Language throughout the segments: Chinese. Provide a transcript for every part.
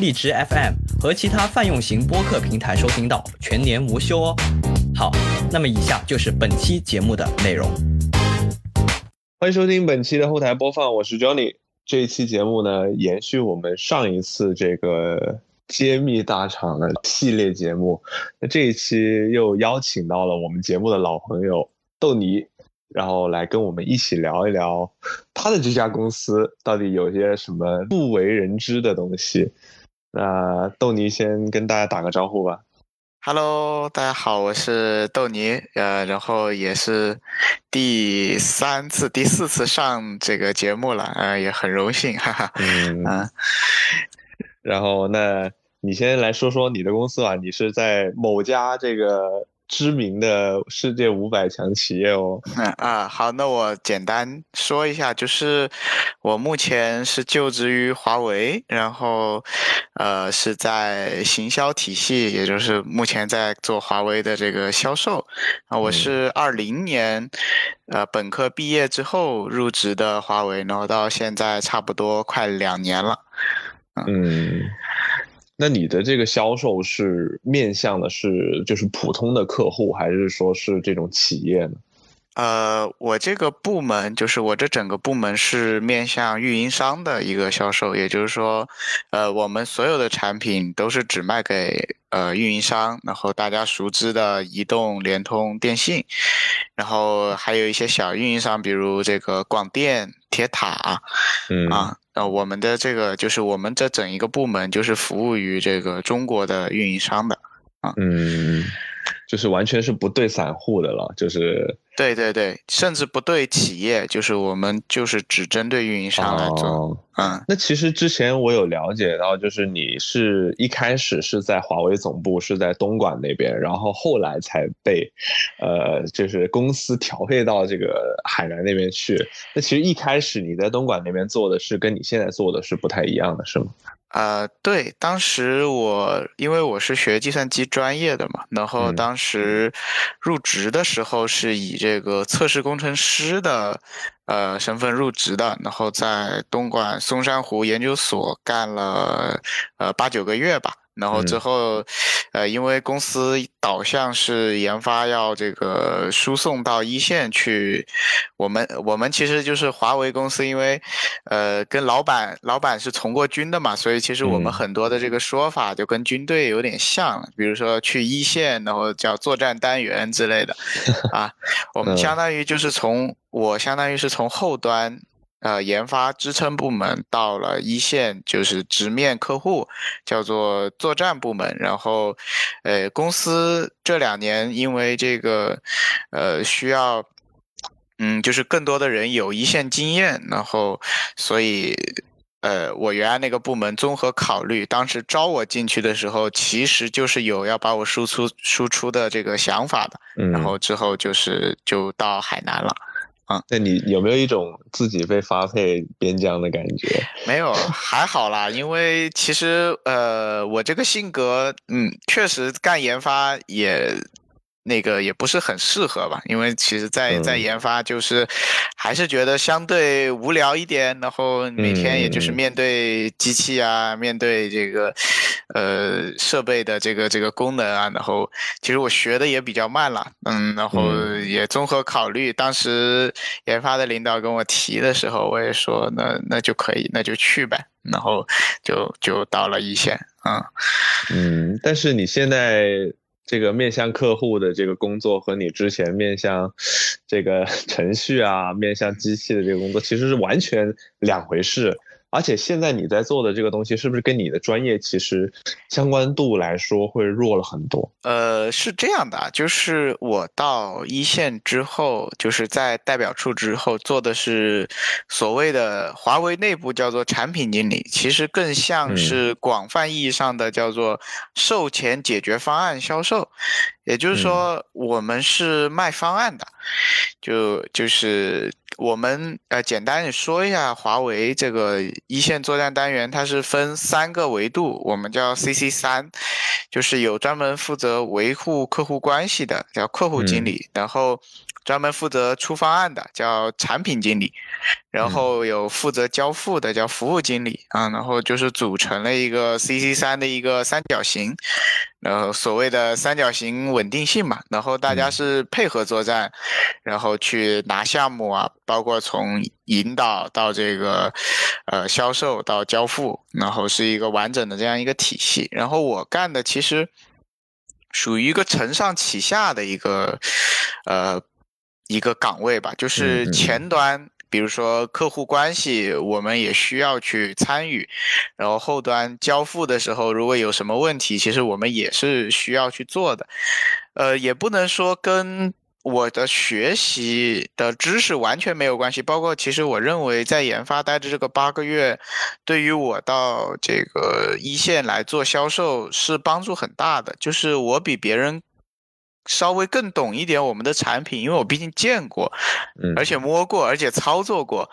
荔枝 FM 和其他泛用型播客平台收听到，全年无休哦。好，那么以下就是本期节目的内容。欢迎收听本期的后台播放，我是 Johnny。这一期节目呢，延续我们上一次这个。揭秘大厂的系列节目，那这一期又邀请到了我们节目的老朋友豆泥，然后来跟我们一起聊一聊他的这家公司到底有些什么不为人知的东西。那豆泥先跟大家打个招呼吧。Hello，大家好，我是豆泥，呃，然后也是第三次、第四次上这个节目了，呃，也很荣幸，哈哈，嗯。然后，那你先来说说你的公司吧。你是在某家这个知名的世界五百强企业哦。啊，好，那我简单说一下，就是我目前是就职于华为，然后呃是在行销体系，也就是目前在做华为的这个销售。啊，我是二零年呃本科毕业之后入职的华为，然后到现在差不多快两年了。嗯，那你的这个销售是面向的是就是普通的客户，还是说是这种企业呢？呃，我这个部门就是我这整个部门是面向运营商的一个销售，也就是说，呃，我们所有的产品都是只卖给呃运营商，然后大家熟知的移动、联通、电信，然后还有一些小运营商，比如这个广电、铁塔，嗯啊。呃，我们的这个就是我们这整一个部门就是服务于这个中国的运营商的啊，嗯，就是完全是不对散户的了，就是。对对对，甚至不对企业，就是我们就是只针对运营商来做。嗯，那其实之前我有了解到，就是你是一开始是在华为总部，是在东莞那边，然后后来才被，呃，就是公司调配到这个海南那边去。那其实一开始你在东莞那边做的是跟你现在做的是不太一样的，是吗？啊，对，当时我因为我是学计算机专业的嘛，然后当时入职的时候是以这个测试工程师的呃身份入职的，然后在东莞松山湖研究所干了呃八九个月吧。然后之后，呃，因为公司导向是研发要这个输送到一线去，我们我们其实就是华为公司，因为，呃，跟老板老板是从过军的嘛，所以其实我们很多的这个说法就跟军队有点像，比如说去一线，然后叫作战单元之类的，啊，我们相当于就是从我相当于是从后端。呃，研发支撑部门到了一线，就是直面客户，叫做作战部门。然后，呃，公司这两年因为这个，呃，需要，嗯，就是更多的人有一线经验，然后，所以，呃，我原来那个部门综合考虑，当时招我进去的时候，其实就是有要把我输出输出的这个想法的。然后之后就是就到海南了。啊，那你有没有一种自己被发配边疆的感觉？没有，还好啦，因为其实呃，我这个性格，嗯，确实干研发也。那个也不是很适合吧，因为其实，在在研发就是还是觉得相对无聊一点，然后每天也就是面对机器啊，面对这个呃设备的这个这个功能啊，然后其实我学的也比较慢了，嗯，然后也综合考虑，当时研发的领导跟我提的时候，我也说那那就可以，那就去呗，然后就就到了一线，嗯。嗯，但是你现在。这个面向客户的这个工作和你之前面向这个 程序啊、面向机器的这个工作其实是完全两回事。而且现在你在做的这个东西，是不是跟你的专业其实相关度来说会弱了很多？呃，是这样的，就是我到一线之后，就是在代表处之后做的是所谓的华为内部叫做产品经理，其实更像是广泛意义上的叫做售前解决方案销售。也就是说，我们是卖方案的，就就是我们呃，简单的说一下，华为这个一线作战单元，它是分三个维度，我们叫 CC 三，就是有专门负责维护客户关系的，叫客户经理，然后。专门负责出方案的叫产品经理，然后有负责交付的叫服务经理啊，然后就是组成了一个 CC 三的一个三角形，然后所谓的三角形稳定性嘛，然后大家是配合作战，然后去拿项目啊，包括从引导到这个呃销售到交付，然后是一个完整的这样一个体系。然后我干的其实属于一个承上启下的一个呃。一个岗位吧，就是前端，比如说客户关系，我们也需要去参与，然后后端交付的时候，如果有什么问题，其实我们也是需要去做的。呃，也不能说跟我的学习的知识完全没有关系，包括其实我认为在研发待着这个八个月，对于我到这个一线来做销售是帮助很大的，就是我比别人。稍微更懂一点我们的产品，因为我毕竟见过，而且摸过，而且操作过。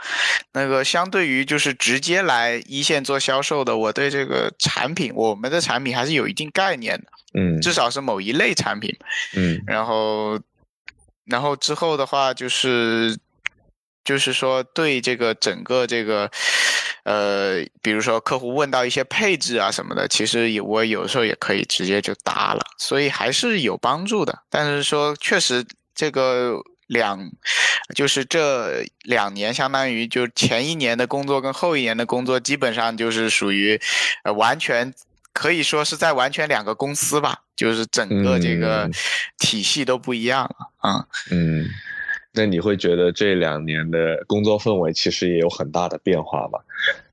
那个相对于就是直接来一线做销售的，我对这个产品，我们的产品还是有一定概念的。嗯，至少是某一类产品。嗯，然后，然后之后的话就是。就是说，对这个整个这个，呃，比如说客户问到一些配置啊什么的，其实有我有时候也可以直接就答了，所以还是有帮助的。但是说，确实这个两，就是这两年，相当于就前一年的工作跟后一年的工作，基本上就是属于，呃，完全可以说是在完全两个公司吧，就是整个这个体系都不一样了啊。嗯。那你会觉得这两年的工作氛围其实也有很大的变化吗？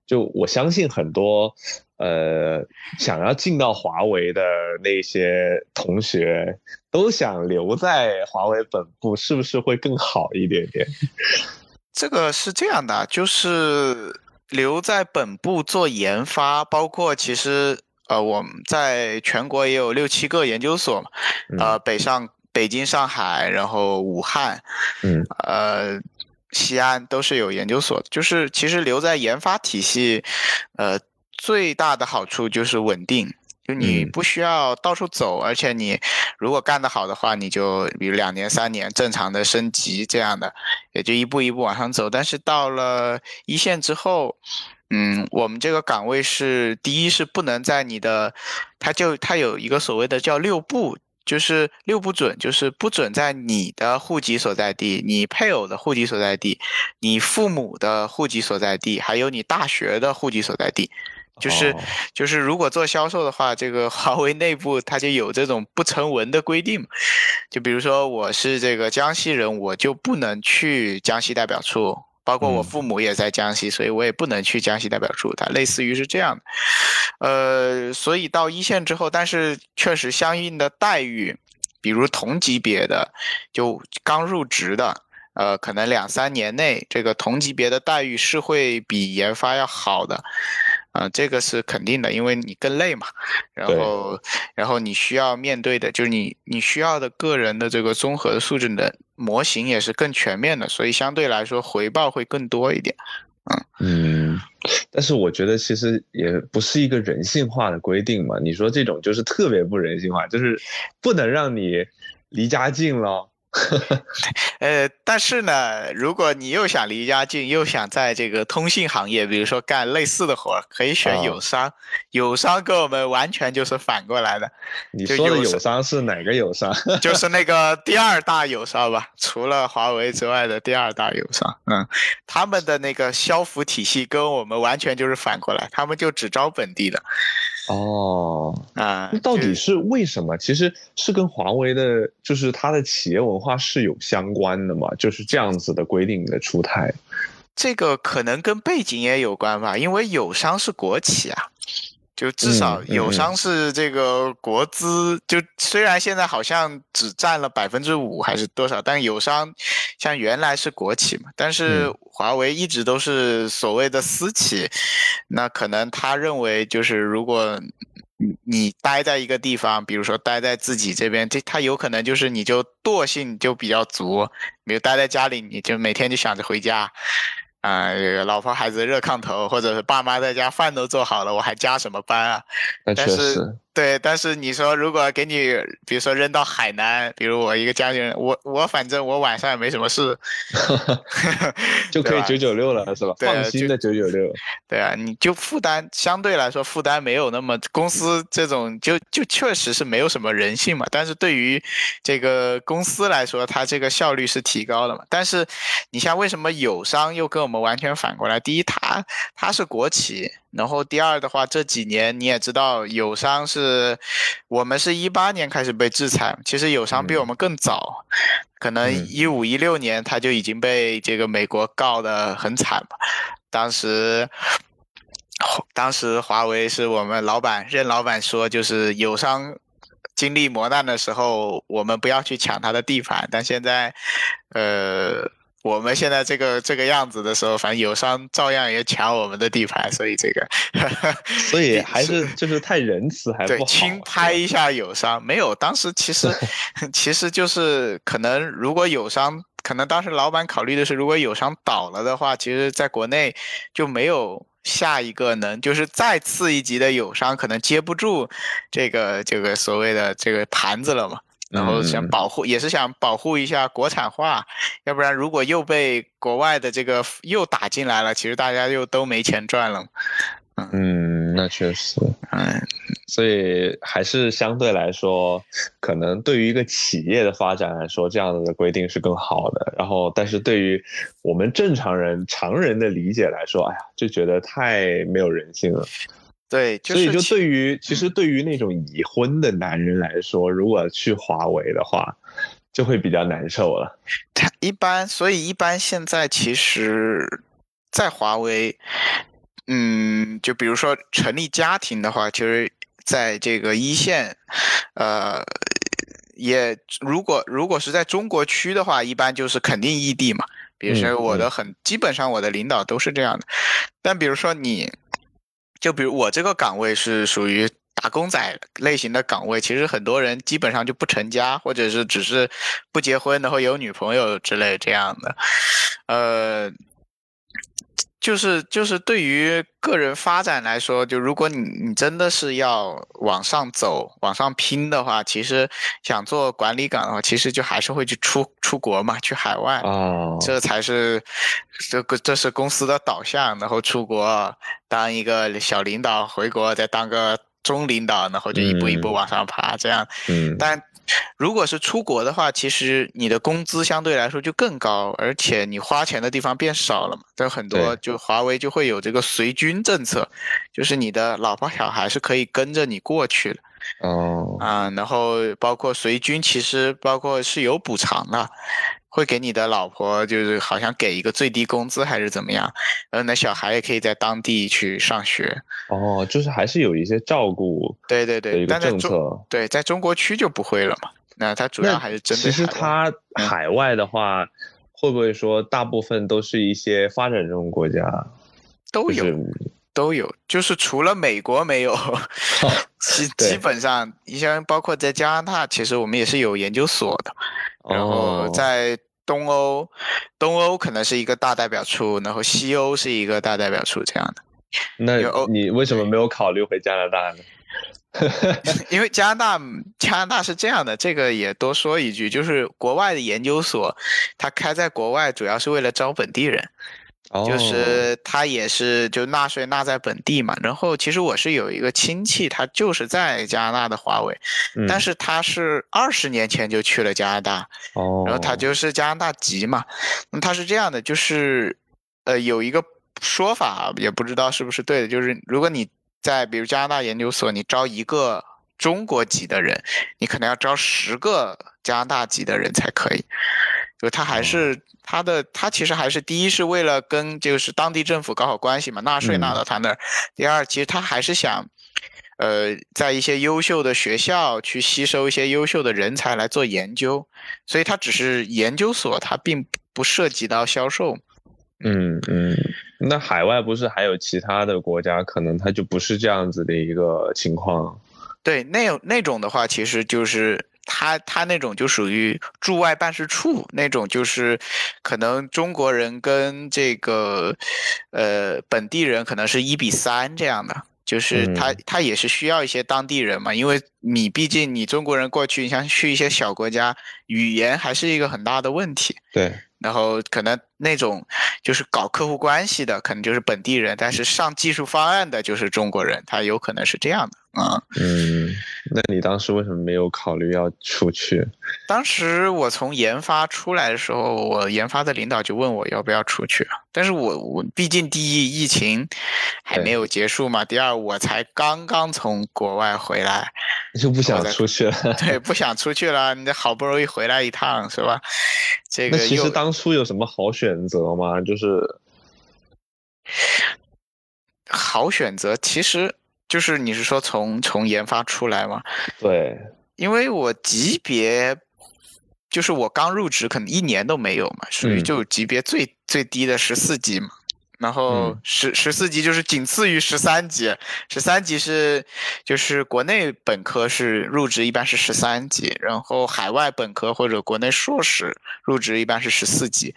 就我相信很多，呃，想要进到华为的那些同学都想留在华为本部，是不是会更好一点点？这个是这样的，就是留在本部做研发，包括其实呃，我们在全国也有六七个研究所嘛，呃，北上。北京、上海，然后武汉，嗯，呃，西安都是有研究所的。就是其实留在研发体系，呃，最大的好处就是稳定，就你不需要到处走，而且你如果干得好的话，你就比如两年、三年正常的升级这样的，也就一步一步往上走。但是到了一线之后，嗯，我们这个岗位是第一是不能在你的，它就它有一个所谓的叫六步。就是六不准，就是不准在你的户籍所在地、你配偶的户籍所在地、你父母的户籍所在地，还有你大学的户籍所在地。就是就是，如果做销售的话，这个华为内部它就有这种不成文的规定。就比如说，我是这个江西人，我就不能去江西代表处。包括我父母也在江西，所以我也不能去江西代表处。它类似于是这样的，呃，所以到一线之后，但是确实相应的待遇，比如同级别的，就刚入职的，呃，可能两三年内这个同级别的待遇是会比研发要好的。啊，这个是肯定的，因为你更累嘛，然后，然后你需要面对的就是你你需要的个人的这个综合的素质的模型也是更全面的，所以相对来说回报会更多一点。嗯嗯，但是我觉得其实也不是一个人性化的规定嘛，你说这种就是特别不人性化，就是不能让你离家近了。呃，但是呢，如果你又想离家近，又想在这个通信行业，比如说干类似的活，可以选友商。友商跟我们完全就是反过来的。你说的友商是哪个友商？就是那个第二大友商吧，除了华为之外的第二大友商。嗯，他们的那个消服体系跟我们完全就是反过来，他们就只招本地的。哦，啊，到底是为什么？其实是跟华为的，就是它的企业文化是有相关的嘛？就是这样子的规定的出台。这个可能跟背景也有关吧，因为友商是国企啊。就至少友商是这个国资，就虽然现在好像只占了百分之五还是多少，但友商像原来是国企嘛，但是华为一直都是所谓的私企，那可能他认为就是如果你待在一个地方，比如说待在自己这边，这他有可能就是你就惰性就比较足，比如待在家里，你就每天就想着回家。啊，这个老婆孩子热炕头，或者是爸妈在家饭都做好了，我还加什么班啊？那确实。对，但是你说如果给你，比如说扔到海南，比如我一个家庭人，我我反正我晚上也没什么事，就可以九九六了，是吧？放心的九九六。对啊，你就负担相对来说负担没有那么，公司这种就就确实是没有什么人性嘛。但是对于这个公司来说，它这个效率是提高了嘛。但是你像为什么友商又跟我们完全反过来？第一，它它是国企。然后第二的话，这几年你也知道，友商是，我们是一八年开始被制裁，其实友商比我们更早，可能一五一六年他就已经被这个美国告得很惨嘛。当时，当时华为是我们老板任老板说，就是友商经历磨难的时候，我们不要去抢他的地盘，但现在，呃。我们现在这个这个样子的时候，反正友商照样也抢我们的地盘，所以这个，所以还是就是太仁慈，还对轻拍一下友商没有。当时其实 其实就是可能，如果友商可能当时老板考虑的是，如果友商倒了的话，其实在国内就没有下一个能就是再次一级的友商可能接不住这个这个所谓的这个盘子了嘛。然后想保护，也是想保护一下国产化，要不然如果又被国外的这个又打进来了，其实大家又都没钱赚了。嗯，那确实，嗯，所以还是相对来说，可能对于一个企业的发展来说，这样子的规定是更好的。然后，但是对于我们正常人、常人的理解来说，哎呀，就觉得太没有人性了。对，所以就对于其实对于那种已婚的男人来说，如果去华为的话，就会比较难受了。他一般，所以一般现在其实，在华为，嗯，就比如说成立家庭的话，其实在这个一线，呃，也如果如果是在中国区的话，一般就是肯定异地嘛。比如说我的很基本上我的领导都是这样的，但比如说你。就比如我这个岗位是属于打工仔类型的岗位，其实很多人基本上就不成家，或者是只是不结婚，然后有女朋友之类这样的，呃。就是就是对于个人发展来说，就如果你你真的是要往上走、往上拼的话，其实想做管理岗的话，其实就还是会去出出国嘛，去海外哦，这才是这个这是公司的导向，然后出国当一个小领导，回国再当个中领导，然后就一步一步往上爬，这样。嗯，但。如果是出国的话，其实你的工资相对来说就更高，而且你花钱的地方变少了嘛。但很多就华为就会有这个随军政策，就是你的老婆小孩是可以跟着你过去的。哦，啊，然后包括随军，其实包括是有补偿的，会给你的老婆就是好像给一个最低工资还是怎么样，然后那小孩也可以在当地去上学。哦，就是还是有一些照顾。对对对，但在中对在中国区就不会了嘛。那它主要还是针对。其实它海外的话，会不会说大部分都是一些发展中国家？都有。都有，就是除了美国没有，基基本上，你像包括在加拿大，其实我们也是有研究所的。然后在东欧，东欧可能是一个大代表处，然后西欧是一个大代表处这样的。那你为什么没有考虑回加拿大呢？因为加拿大，加拿大是这样的，这个也多说一句，就是国外的研究所，它开在国外主要是为了招本地人。就是他也是就纳税纳在本地嘛，然后其实我是有一个亲戚，他就是在加拿大的华为，但是他是二十年前就去了加拿大，哦，然后他就是加拿大籍嘛，那他是这样的，就是呃有一个说法，也不知道是不是对的，就是如果你在比如加拿大研究所，你招一个中国籍的人，你可能要招十个加拿大籍的人才可以。就他还是他的他其实还是第一是为了跟就是当地政府搞好关系嘛，纳税纳到他那儿。第二，其实他还是想，呃，在一些优秀的学校去吸收一些优秀的人才来做研究，所以他只是研究所，他并不涉及到销售。嗯嗯，那海外不是还有其他的国家，可能他就不是这样子的一个情况。对，那那种的话，其实就是他他那种就属于驻外办事处那种，就是可能中国人跟这个呃本地人可能是一比三这样的，就是他他也是需要一些当地人嘛，因为你毕竟你中国人过去，你像去一些小国家，语言还是一个很大的问题。对。然后可能那种就是搞客户关系的，可能就是本地人，但是上技术方案的就是中国人，他有可能是这样的啊。嗯，那你当时为什么没有考虑要出去？当时我从研发出来的时候，我研发的领导就问我要不要出去，但是我我毕竟第一疫情还没有结束嘛，第二我才刚刚从国外回来，就不想出去了。对，不想出去了，你好不容易回来一趟是吧？这个其实当初有什么好选择吗？就是好选择，其实就是你是说从从研发出来吗？对，因为我级别就是我刚入职，可能一年都没有嘛，属于就级别最最低的十四级嘛。然后十十四级就是仅次于十三级，十三级是就是国内本科是入职一般是十三级，然后海外本科或者国内硕士入职一般是十四级，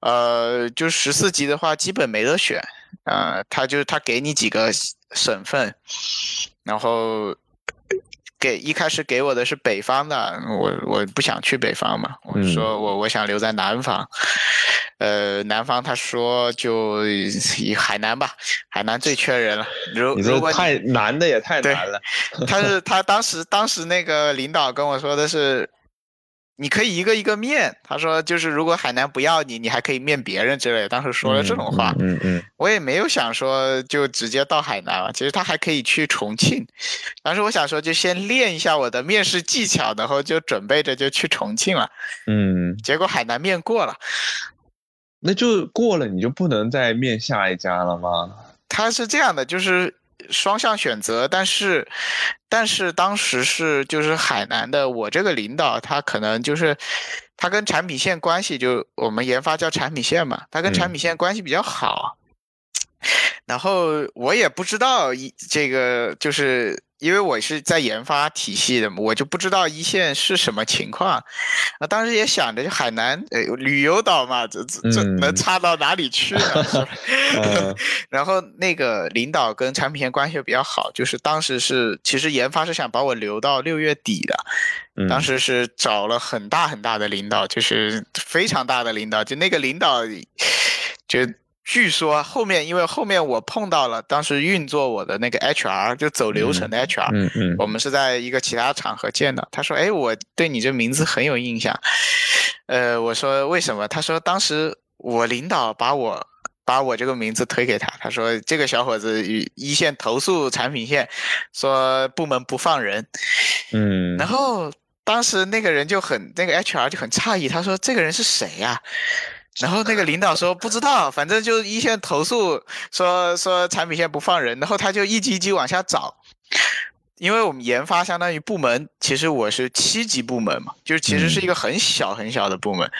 呃，就十四级的话基本没得选，啊，他就他给你几个省份，然后。给一开始给我的是北方的，我我不想去北方嘛，我说我我想留在南方，呃，南方他说就以海南吧，海南最缺人了。如如果太难的也太难了。他是他当时当时那个领导跟我说的是。你可以一个一个面，他说就是如果海南不要你，你还可以面别人之类。当时说了这种话，嗯嗯，我也没有想说就直接到海南了。其实他还可以去重庆，当时我想说就先练一下我的面试技巧，然后就准备着就去重庆了。嗯，结果海南面过了，那就过了，你就不能再面下一家了吗？他是这样的，就是。双向选择，但是，但是当时是就是海南的我这个领导，他可能就是他跟产品线关系，就我们研发叫产品线嘛，他跟产品线关系比较好，然后我也不知道一这个就是。因为我是在研发体系的，我就不知道一线是什么情况。啊当时也想着，就海南呃旅游岛嘛，这这这能差到哪里去呢？然后那个领导跟产品线关系比较好，就是当时是其实研发是想把我留到六月底的，当时是找了很大很大的领导，就是非常大的领导，就那个领导就。据说后面，因为后面我碰到了当时运作我的那个 HR，就走流程的 HR，嗯嗯，我们是在一个其他场合见的。他说：“哎，我对你这名字很有印象。”呃，我说为什么？他说当时我领导把我把我这个名字推给他，他说这个小伙子与一线投诉产品线，说部门不放人，嗯，然后当时那个人就很那个 HR 就很诧异，他说这个人是谁呀？然后那个领导说不知道，反正就一线投诉说说产品线不放人，然后他就一级一级往下找，因为我们研发相当于部门，其实我是七级部门嘛，就是其实是一个很小很小的部门，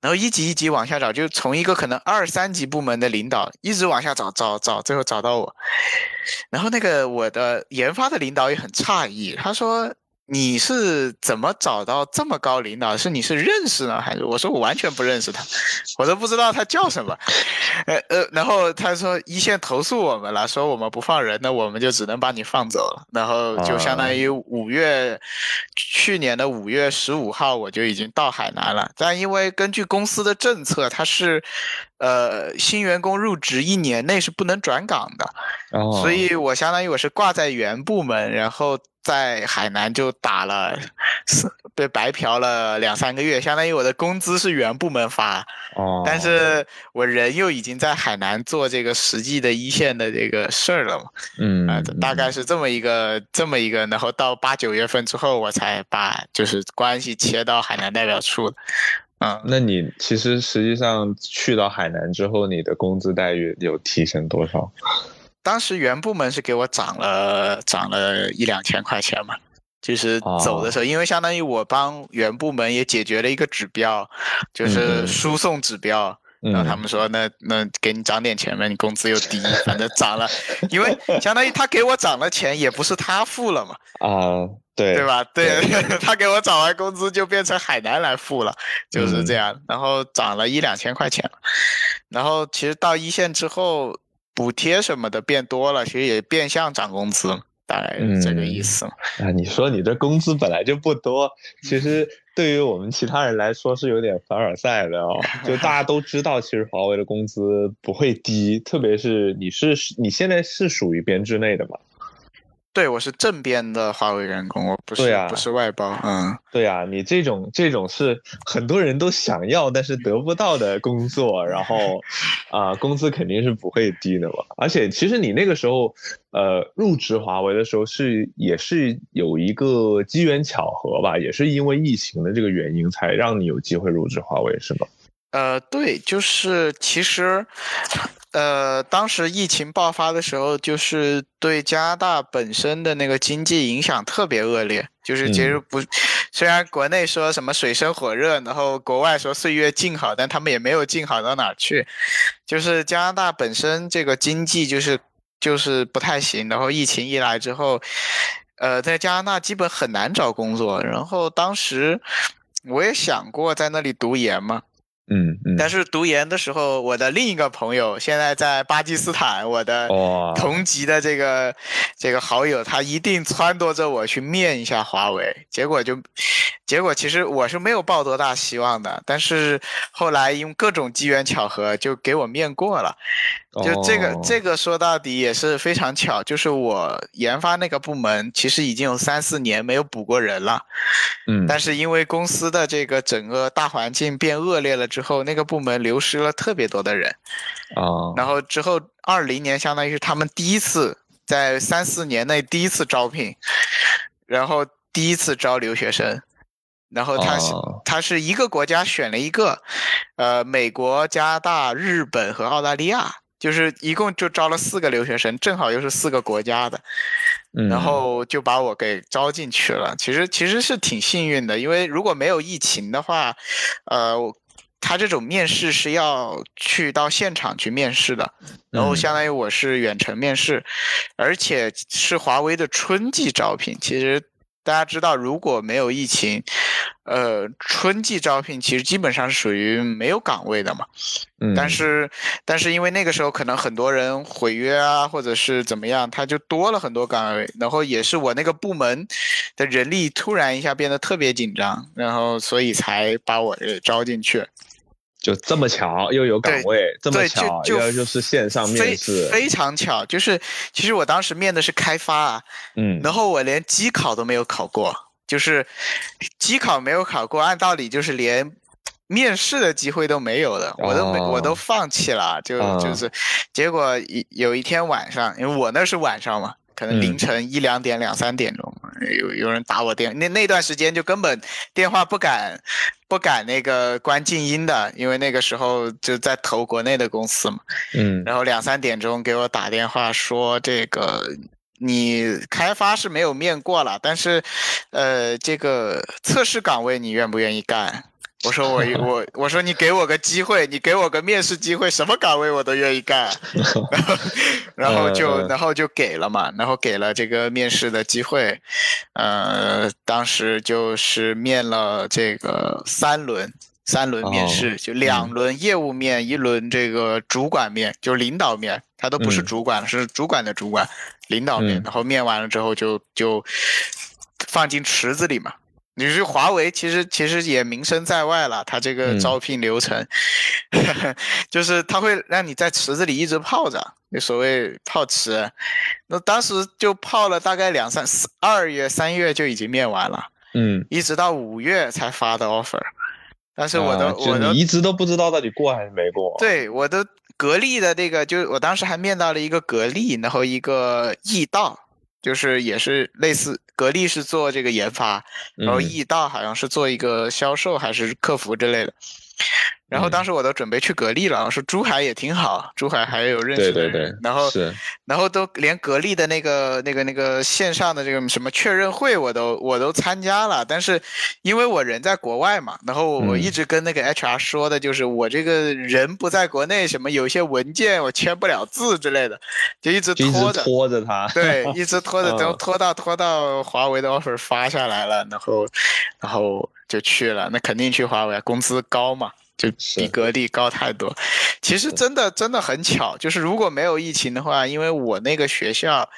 然后一级一级往下找，就从一个可能二三级部门的领导一直往下找找找，最后找到我，然后那个我的研发的领导也很诧异，他说。你是怎么找到这么高领导？是你是认识呢，还是我说我完全不认识他，我都不知道他叫什么。呃呃，然后他说一线投诉我们了，说我们不放人，那我们就只能把你放走了。然后就相当于五月，去年的五月十五号我就已经到海南了。但因为根据公司的政策，他是，呃，新员工入职一年内是不能转岗的，所以我相当于我是挂在原部门，然后。在海南就打了，被白嫖了两三个月，相当于我的工资是原部门发，哦，但是我人又已经在海南做这个实际的一线的这个事儿了嘛，嗯，啊，大概是这么一个这么一个，然后到八九月份之后，我才把就是关系切到海南代表处的，嗯，那你其实实际上去到海南之后，你的工资待遇有提升多少？当时原部门是给我涨了涨了一两千块钱嘛，就是走的时候，因为相当于我帮原部门也解决了一个指标，就是输送指标。然后他们说，那那给你涨点钱呗，你工资又低，反正涨了，因为相当于他给我涨了钱，也不是他付了嘛。啊，对，对吧？对，他给我涨完工资就变成海南来付了，就是这样。然后涨了一两千块钱，然后其实到一线之后，补贴什么的变多了，其实也变相涨工资。大概是这个意思啊！你说你这工资本来就不多，其实 对于我们其他人来说是有点凡尔赛的哦。就大家都知道，其实华为的工资不会低，特别是你是你现在是属于编制内的嘛？对，我是正编的华为员工，我不是不是外包。嗯，对呀，你这种这种是很多人都想要但是得不到的工作，然后啊，工资肯定是不会低的嘛。而且其实你那个时候呃入职华为的时候是也是有一个机缘巧合吧，也是因为疫情的这个原因才让你有机会入职华为，是吗？呃，对，就是其实。呃，当时疫情爆发的时候，就是对加拿大本身的那个经济影响特别恶劣。就是其实不，虽然国内说什么水深火热，然后国外说岁月静好，但他们也没有静好到哪儿去。就是加拿大本身这个经济就是就是不太行，然后疫情一来之后，呃，在加拿大基本很难找工作。然后当时我也想过在那里读研嘛。嗯嗯，但是读研的时候，我的另一个朋友现在在巴基斯坦，我的同级的这个这个好友，他一定撺掇着我去面一下华为，结果就，结果其实我是没有抱多大希望的，但是后来用各种机缘巧合就给我面过了。就这个，这个说到底也是非常巧，就是我研发那个部门其实已经有三四年没有补过人了，嗯，但是因为公司的这个整个大环境变恶劣了之后，那个部门流失了特别多的人，啊，然后之后二零年相当于是他们第一次在三四年内第一次招聘，然后第一次招留学生，然后他是他是一个国家选了一个，呃，美国、加拿大、日本和澳大利亚。就是一共就招了四个留学生，正好又是四个国家的，然后就把我给招进去了。其实其实是挺幸运的，因为如果没有疫情的话，呃，他这种面试是要去到现场去面试的，然后相当于我是远程面试，而且是华为的春季招聘。其实。大家知道，如果没有疫情，呃，春季招聘其实基本上是属于没有岗位的嘛。嗯。但是，但是因为那个时候可能很多人毁约啊，或者是怎么样，他就多了很多岗位。然后也是我那个部门的人力突然一下变得特别紧张，然后所以才把我给招进去。就这么巧，又有岗位，这么巧，又就是线上面试，非常巧。就是其实我当时面的是开发啊，嗯，然后我连机考都没有考过，就是机考没有考过，按道理就是连面试的机会都没有的，我都没，我都放弃了，就就是，结果有有一天晚上，因为我那是晚上嘛。可能凌晨一两点、两三点钟，有有人打我电，那那段时间就根本电话不敢不敢那个关静音的，因为那个时候就在投国内的公司嘛。嗯。然后两三点钟给我打电话说，这个你开发是没有面过了，但是，呃，这个测试岗位你愿不愿意干？我说我我我说你给我个机会，你给我个面试机会，什么岗位我都愿意干。然后然后就然后就给了嘛，然后给了这个面试的机会。呃，当时就是面了这个三轮三轮面试，就两轮业务面，一轮这个主管面，就领导面，他都不是主管，是主管的主管，领导面。然后面完了之后就就放进池子里嘛。你是华为，其实其实也名声在外了。他这个招聘流程，就是他会让你在池子里一直泡着，那所谓泡池。那当时就泡了大概两三四二月三月就已经面完了，嗯，一直到五月才发的 offer。但是我的我的你一直都不知道到底过还是没过。对，我的格力的那个，就我当时还面到了一个格力，然后一个易道。就是也是类似格力是做这个研发，然后嗯易道好像是做一个销售还是客服之类的。然后当时我都准备去格力了，我说珠海也挺好，珠海还有认识的人，对对对，然后是然后都连格力的那个那个那个线上的这个什么确认会我都我都参加了，但是因为我人在国外嘛，然后我嗯一直跟那个 HR 说的就是我这个人不在国内，什么有些文件我签不了字之类的，就一直拖着。拖着他，对，一直拖着，都嗯拖到拖到华为的 offer 发下来了，然后，然后就去了。那肯定去华为，工资高嘛，就比格力高太多。其实真的真的很巧，就是如果没有疫情的话，因为我那个学校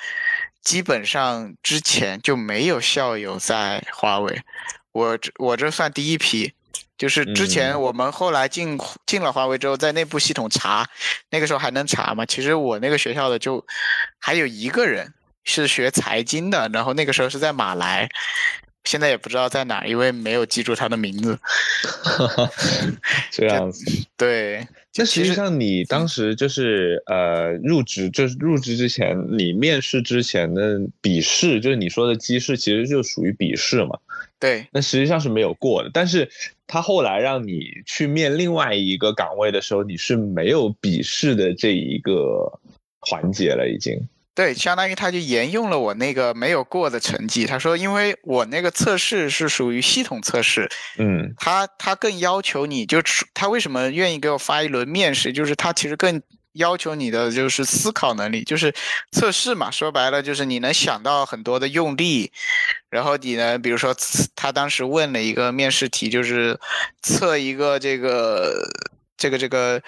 基本上之前就没有校友在华为，我这我这算第一批。就是之前嗯我们后来进进了华为之后，在内部系统查，那个时候还能查嘛？其实我那个学校的就还有一个人是学财经的，然后那个时候是在马来，现在也不知道在哪儿，因为没有记住他的名字。这样子。对，那实际其实上你当时就是呃入职，就是入职之前，你面试之前的笔试，就是你说的机试，其实就属于笔试嘛。对那实际上是没有过的，但是他后来让你去面另外一个岗位的时候，你是没有笔试的这一个环节了，已经。对，相当于他就沿用了我那个没有过的成绩。他说，因为我那个测试是属于系统测试，嗯他他更要求你，就是他为什么愿意给我发一轮面试，就是他其实更要求你的就是思考能力，就是测试嘛，说白了就是你能想到很多的用力，然后你呢，比如说他当时问了一个面试题，就是测一个这个这个这个。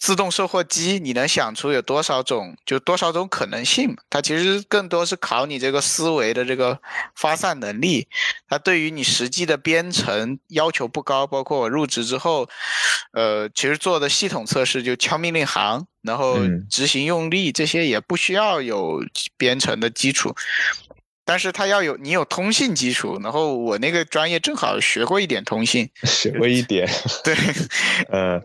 自动售货机，你能想出有多少种，就多少种可能性嘛？它其实更多是考你这个思维的这个发散能力。它对于你实际的编程要求不高，包括我入职之后，呃，其实做的系统测试就敲命令行，然后嗯执行用力这些也不需要有编程的基础。但是它要有你有通信基础，然后我那个专业正好学过一点通信，学过一点，对，呃，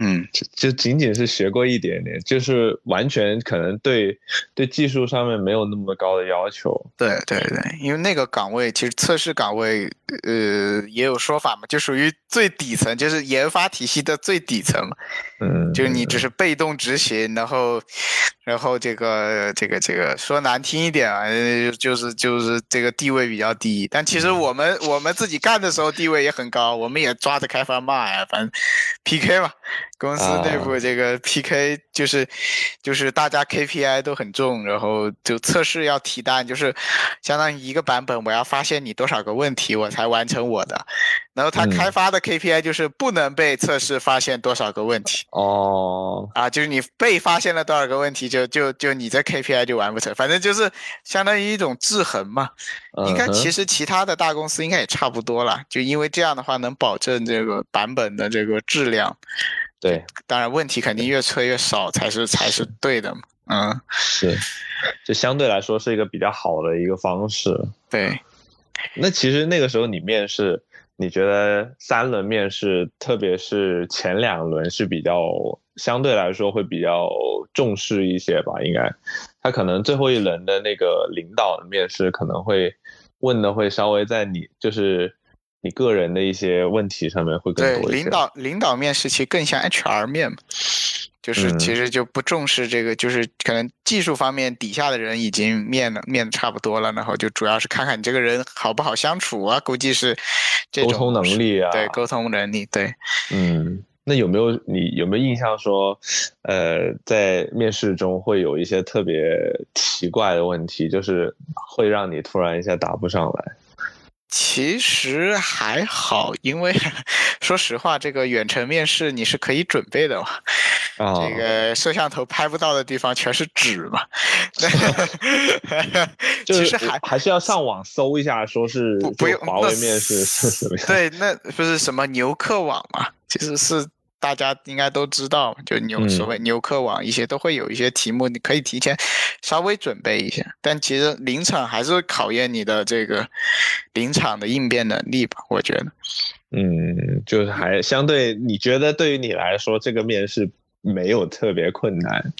嗯，就就仅仅是学过一点点，就是完全可能对对技术上面没有那么高的要求。对对对，因为那个岗位其实测试岗位，呃，也有说法嘛，就属于最底层，就是研发体系的最底层嘛，嗯，就是你只是被动执行，然后，然后这个这个这个说难听一点啊，呃就是就是这个地位比较低，但其实我们我们自己干的时候地位也很高，我们也抓着开发骂呀，反正 PK 嘛，公司内部啊这个 PK 就是就是大家 KPI 都很重，然后就测试要提单，就是相当于一个版本我要发现你多少个问题我才完成我的，然后他嗯开发的 KPI 就是不能被测试发现多少个问题。哦，啊，就是你被发现了多少个问题，就就就你这 KPI 就完不成，反正就是相当于一种制衡嘛。应该其实实其他的大公司应该也差不多了，就因为这样的话能保证这个版本的这个质量。对当然，问题肯定越催越少才是才是对的嘛。嗯，是，就相对来说是一个比较好的一个方式。对。那其实那个时候你面试，你觉得三轮面试，特别是前两轮是比较相对来说会比较重视一些吧？应该，他可能最后一轮的那个领导的面试可能会问的会稍微在你就是你个人的一些问题上面会更，多一些。领导领导面试其实更像 HR 面嘛，就是嗯其实就不重视这个，就是可能技术方面底下的人已经面了面的差不多了，然后就主要是看看你这个人好不好相处啊，估计是这种沟通能力啊，对沟通能力，对。嗯，那有没有你有没有印象说，呃，在面试中会有一些特别奇怪的问题，就是会让你突然一下答不上来？其实还好，因为说实话，这个远程面试你是可以准备的嘛。啊，这个摄像头拍不到的地方全是纸嘛。就是其实还还是要上网搜一下，说是不不用就华为面试是什么样？对，那不是什么牛客网嘛？其实是大家应该都知道，就牛嗯所谓牛客网一些都会有一些题目，你可以提前稍微准备一下。但其实临场还是考验你的这个临场的应变能力吧，我觉得。嗯，就是还相对，你觉得对于你来说，这个面试没有特别困难？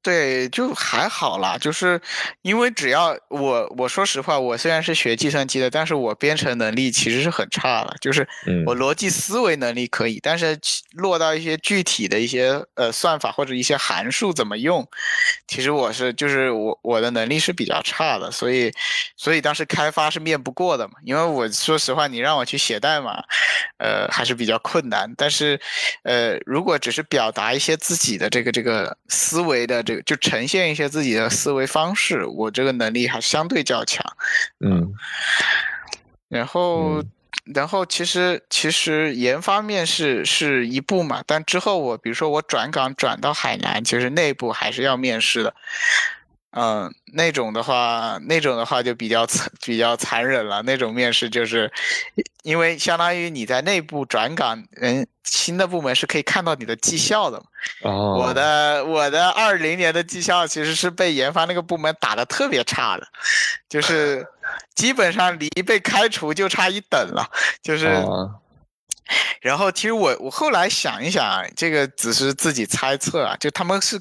对，就还好啦，就是因为只要我我说实话，我虽然是学计算机的，但是我编程能力其实是很差的，就是我逻辑思维能力可以，但是落到一些具体的一些呃算法或者一些函数怎么用，其实我是就是我我的能力是比较差的，所以所以当时开发是面不过的嘛，因为我说实话，你让我去写代码，呃还是比较困难，但是呃如果只是表达一些自己的这个这个思维的。这个就呈现一些自己的思维方式，我这个能力还相对较强，嗯，然后，然后其实其实研发面试是一步嘛，但之后我比如说我转岗转到海南，其实内部还是要面试的。嗯，那种的话，那种的话就比较残，比较残忍了。那种面试就是，因为相当于你在内部转岗，嗯，新的部门是可以看到你的绩效的。哦。我的我的二零年的绩效其实是被研发那个部门打的特别差的，就是 基本上离被开除就差一等了。就是。然后其实我我后来想一想，这个只是自己猜测啊，就他们是。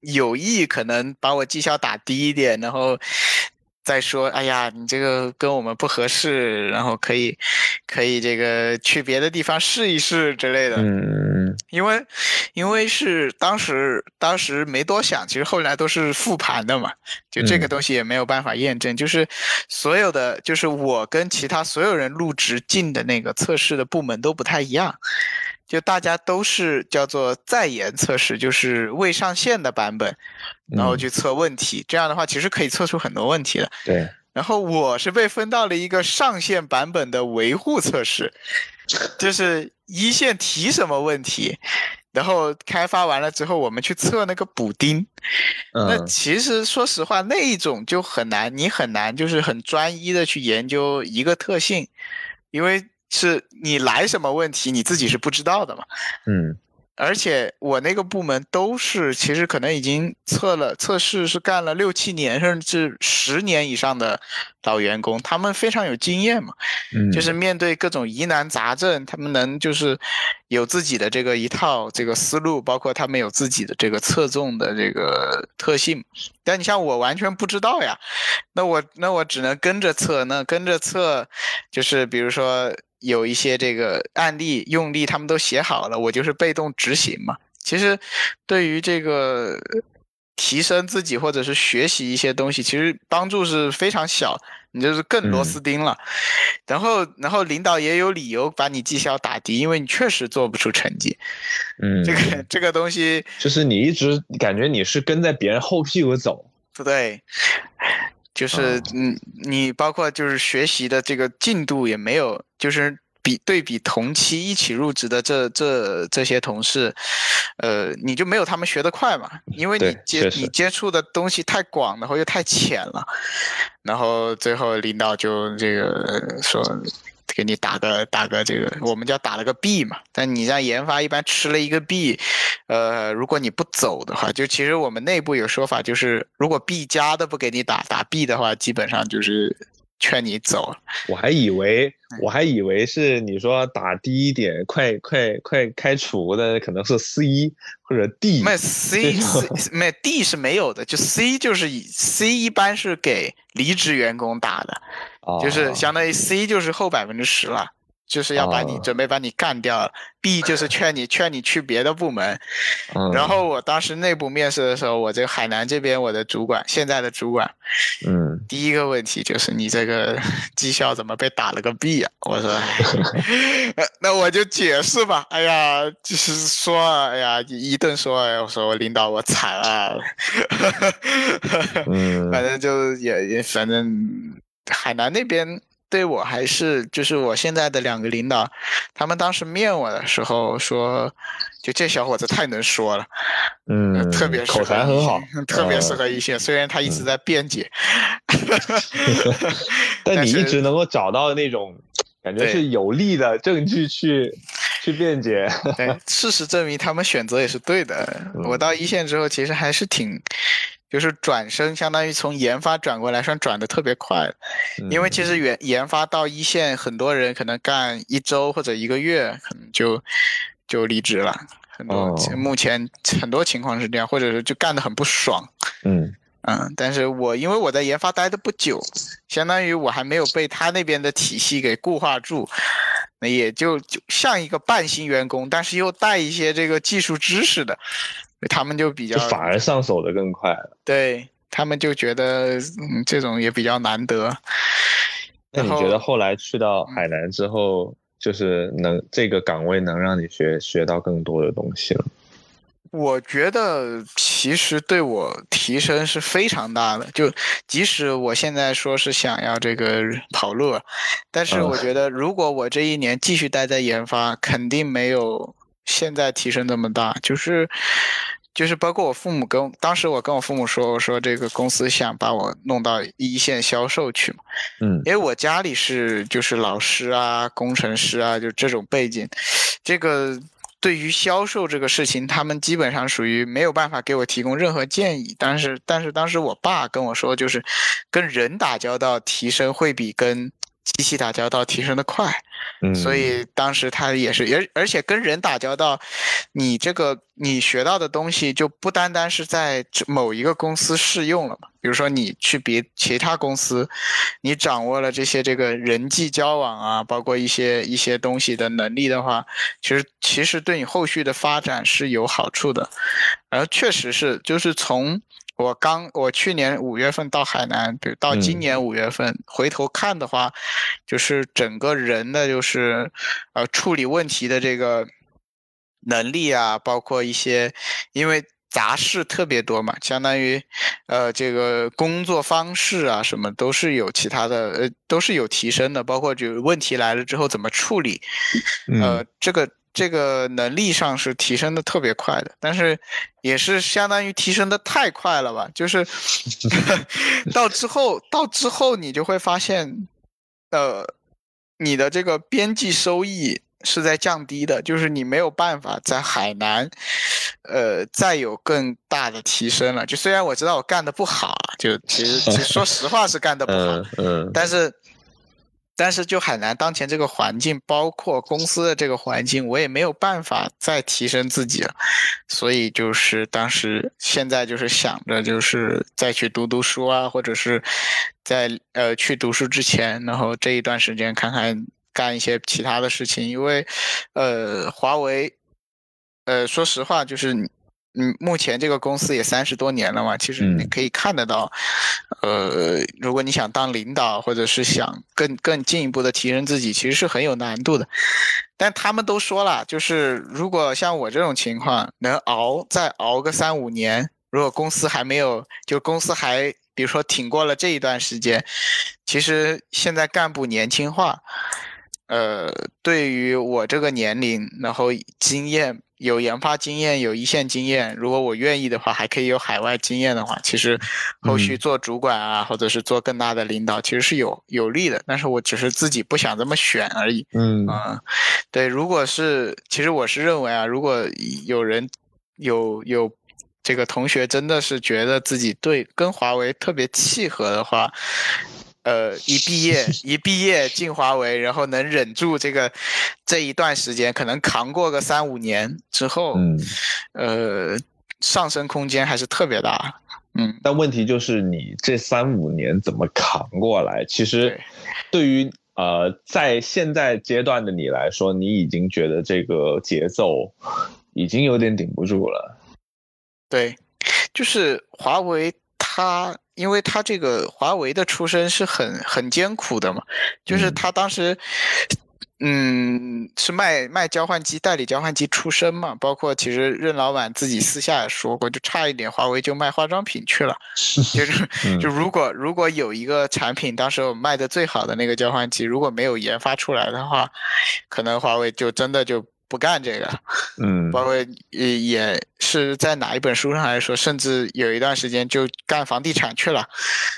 有意可能把我绩效打低一点，然后再说，哎呀，你这个跟我们不合适，然后可以，可以这个去别的地方试一试之类的。嗯，因为，因为是当时当时没多想，其实后来都是复盘的嘛，就这个东西也没有办法验证，就是所有的，就是我跟其他所有人入职进的那个测试的部门都不太一样。就大家都是叫做在研测试，就是未上线的版本，然后去测问题。这样的话，其实可以测出很多问题的。对。然后我是被分到了一个上线版本的维护测试，就是一线提什么问题，然后开发完了之后，我们去测那个补丁。那其实说实话，那一种就很难，你很难就是很专一的去研究一个特性，因为。是你来什么问题，你自己是不知道的嘛？嗯，而且我那个部门都是，其实可能已经测了测试，是干了六七年甚至十年以上的老员工，他们非常有经验嘛。嗯，就是面对各种疑难杂症，他们能就是有自己的这个一套这个思路，包括他们有自己的这个侧重的这个特性。但你像我完全不知道呀，那我那我只能跟着测，那跟着测，就是比如说。有一些这个案例用例，他们都写好了，我就是被动执行嘛。其实，对于这个提升自己或者是学习一些东西，其实帮助是非常小，你就是更螺丝钉了。然后，然后领导也有理由把你绩效打低，因为你确实做不出成绩。嗯，这个这个东西就是你一直感觉你是跟在别人后屁股走，对。就是嗯，你包括就是学习的这个进度也没有，就是比对比同期一起入职的这这这些同事，呃，你就没有他们学得快嘛？因为你接你接触的东西太广，然后又太浅了，然后最后领导就这个说。给你打个打个这个，我们叫打了个 B 嘛。但你像研发一般吃了一个 B，呃，如果你不走的话，就其实我们内部有说法，就是如果 B 加的不给你打，打 B 的话，基本上就是劝你走。我还以为我还以为是你说打低一点，快快快开除的可能是 C 或者 D。没 C C 没 D 是没有的，就 C 就是以 C 一般是给离职员工打的。就是相当于 C 就是后百分之十了，就是要把你准备把你干掉了。B 就是劝你劝你去别的部门。然后我当时内部面试的时候，我这个海南这边我的主管现在的主管，嗯，第一个问题就是你这个 绩效怎么被打了个 B 啊？我说，那我就解释吧。哎呀，就是说，哎呀，一顿说，哎，我说我领导我惨了，嗯，反正就也也反正。海南那边对我还是就是我现在的两个领导，他们当时面我的时候说，就这小伙子太能说了，嗯，特别口才很好，特别适合一线。虽然他一直在辩解，但你一直能够找到那种感觉是有力的证据去去辩解。对，事实证明他们选择也是对的。我到一线之后，其实还是挺。就是转身，相当于从研发转过来，算转的特别快。因为其实研研发到一线，很多人可能干一周或者一个月，可能就就离职了。很多哦目前很多情况是这样，或者是就干得很不爽。嗯嗯，但是我因为我在研发待的不久，相当于我还没有被他那边的体系给固化住，那也就就像一个半新员工，但是又带一些这个技术知识的，他们就比较就反而上手的更快了。对他们就觉得嗯这种也比较难得。那你觉得后来去到海南之后，就是能这个岗位能让你学学到更多的东西了？我觉得其实对我提升是非常大的，就即使我现在说是想要这个跑路，但是我嗯觉得如果我这一年继续待在研发，肯定没有现在提升这么大。就是就是包括我父母跟当时我跟我父母说，我说这个公司想把我弄到一线销售去嘛，嗯因为我家里是就是老师啊、工程师啊，就这种背景，这个对于销售这个事情，他们基本上属于没有办法给我提供任何建议。但是，但是当时我爸跟我说，就是跟人打交道提升会比跟机器打交道提升的快。嗯，所以当时他也是，而而且跟人打交道，你这个你学到的东西就不单单是在这某一个公司适用了嘛。比如说你去别其他公司，你掌握了这些这个人际交往啊，包括一些一些东西的能力的话，其实其实对你后续的发展是有好处的。而确实是，就是从我刚我去年五月份到海南，比如到今嗯年五月份、回头看的话，就是整个人的就是呃处理问题的这个能力啊，包括一些因为。杂事特别多嘛，相当于，呃，这个工作方式啊，什么都是有其他的，呃，都是有提升的，包括就问题来了之后怎么处理，呃嗯，这个这个能力上是提升的特别快的，但是也是相当于提升的太快了吧？就是 到之后，到之后你就会发现，呃，你的这个边际收益是在降低的，就是你没有办法在海南，呃，再有更大的提升了。就虽然我知道我干的不好啊，就其实其实说实话是干的不好，嗯嗯但是，但是就海南当前这个环境，包括公司的这个环境，我也没有办法再提升自己了，所以就是当时现在就是想着就是再去读读书啊，或者是在呃去读书之前，然后这一段时间看看干一些其他的事情，因为呃华为，呃说实话就是。嗯，目前这个公司也三十多年了嘛，其实你嗯可以看得到，呃，如果你想当领导，或者是想更更进一步的提升自己，其实是很有难度的。但他们都说了，就是如果像我这种情况，能熬再熬个三五年，如果公司还没有，就公司还比如说挺过了这一段时间，其实现在干部年轻化，呃，对于我这个年龄，然后经验有研发经验，有一线经验，如果我愿意的话，还可以有海外经验的话，其实后续嗯做主管啊，或者是做更大的领导，其实是有有利的。但是我只是自己不想这么选而已。嗯嗯，对，如果是，其实我是认为啊，如果有人有有这个同学真的是觉得自己对跟华为特别契合的话，呃，一毕业 一毕业进华为，然后能忍住这个这一段时间，可能扛过个三五年之后，嗯，呃，上升空间还是特别大。嗯，但问题就是你这三五年怎么扛过来？其实对对于呃在现在阶段的你来说，你已经觉得这个节奏已经有点顶不住了。对，就是华为它，因为他这个华为的出身是很很艰苦的嘛，就是他当时。嗯，是卖卖交换机、代理交换机出身嘛，包括其实任老板自己私下也说过，就差一点华为就卖化妆品去了。就是嗯就如果如果有一个产品，当时我卖的最好的那个交换机，如果没有研发出来的话，可能华为就真的就不干这个。嗯。包括也也是在哪一本书上来说，甚至有一段时间就干房地产去了，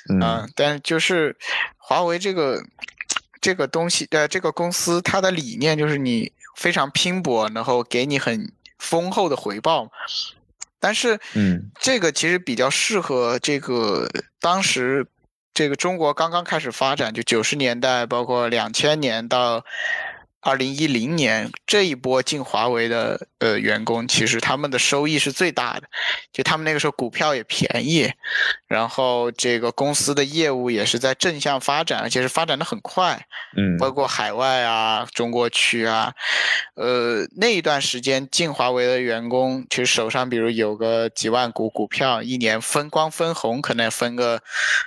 嗯。嗯，但就是华为这个这个东西，呃，这个公司它的理念就是你非常拼搏，然后给你很丰厚的回报，但是嗯。这个其实比较适合这个当时这个中国刚刚开始发展，就九十年代，包括两千年到二零一零年这一波进华为的呃员工，其实他们的收益是最大的，就他们那个时候股票也便宜，然后这个公司的业务也是在正向发展，而且是发展的很快，嗯，包括海外啊、中国区啊，呃那一段时间进华为的员工，其实手上比如有个几万股股票，一年分光分红可能分个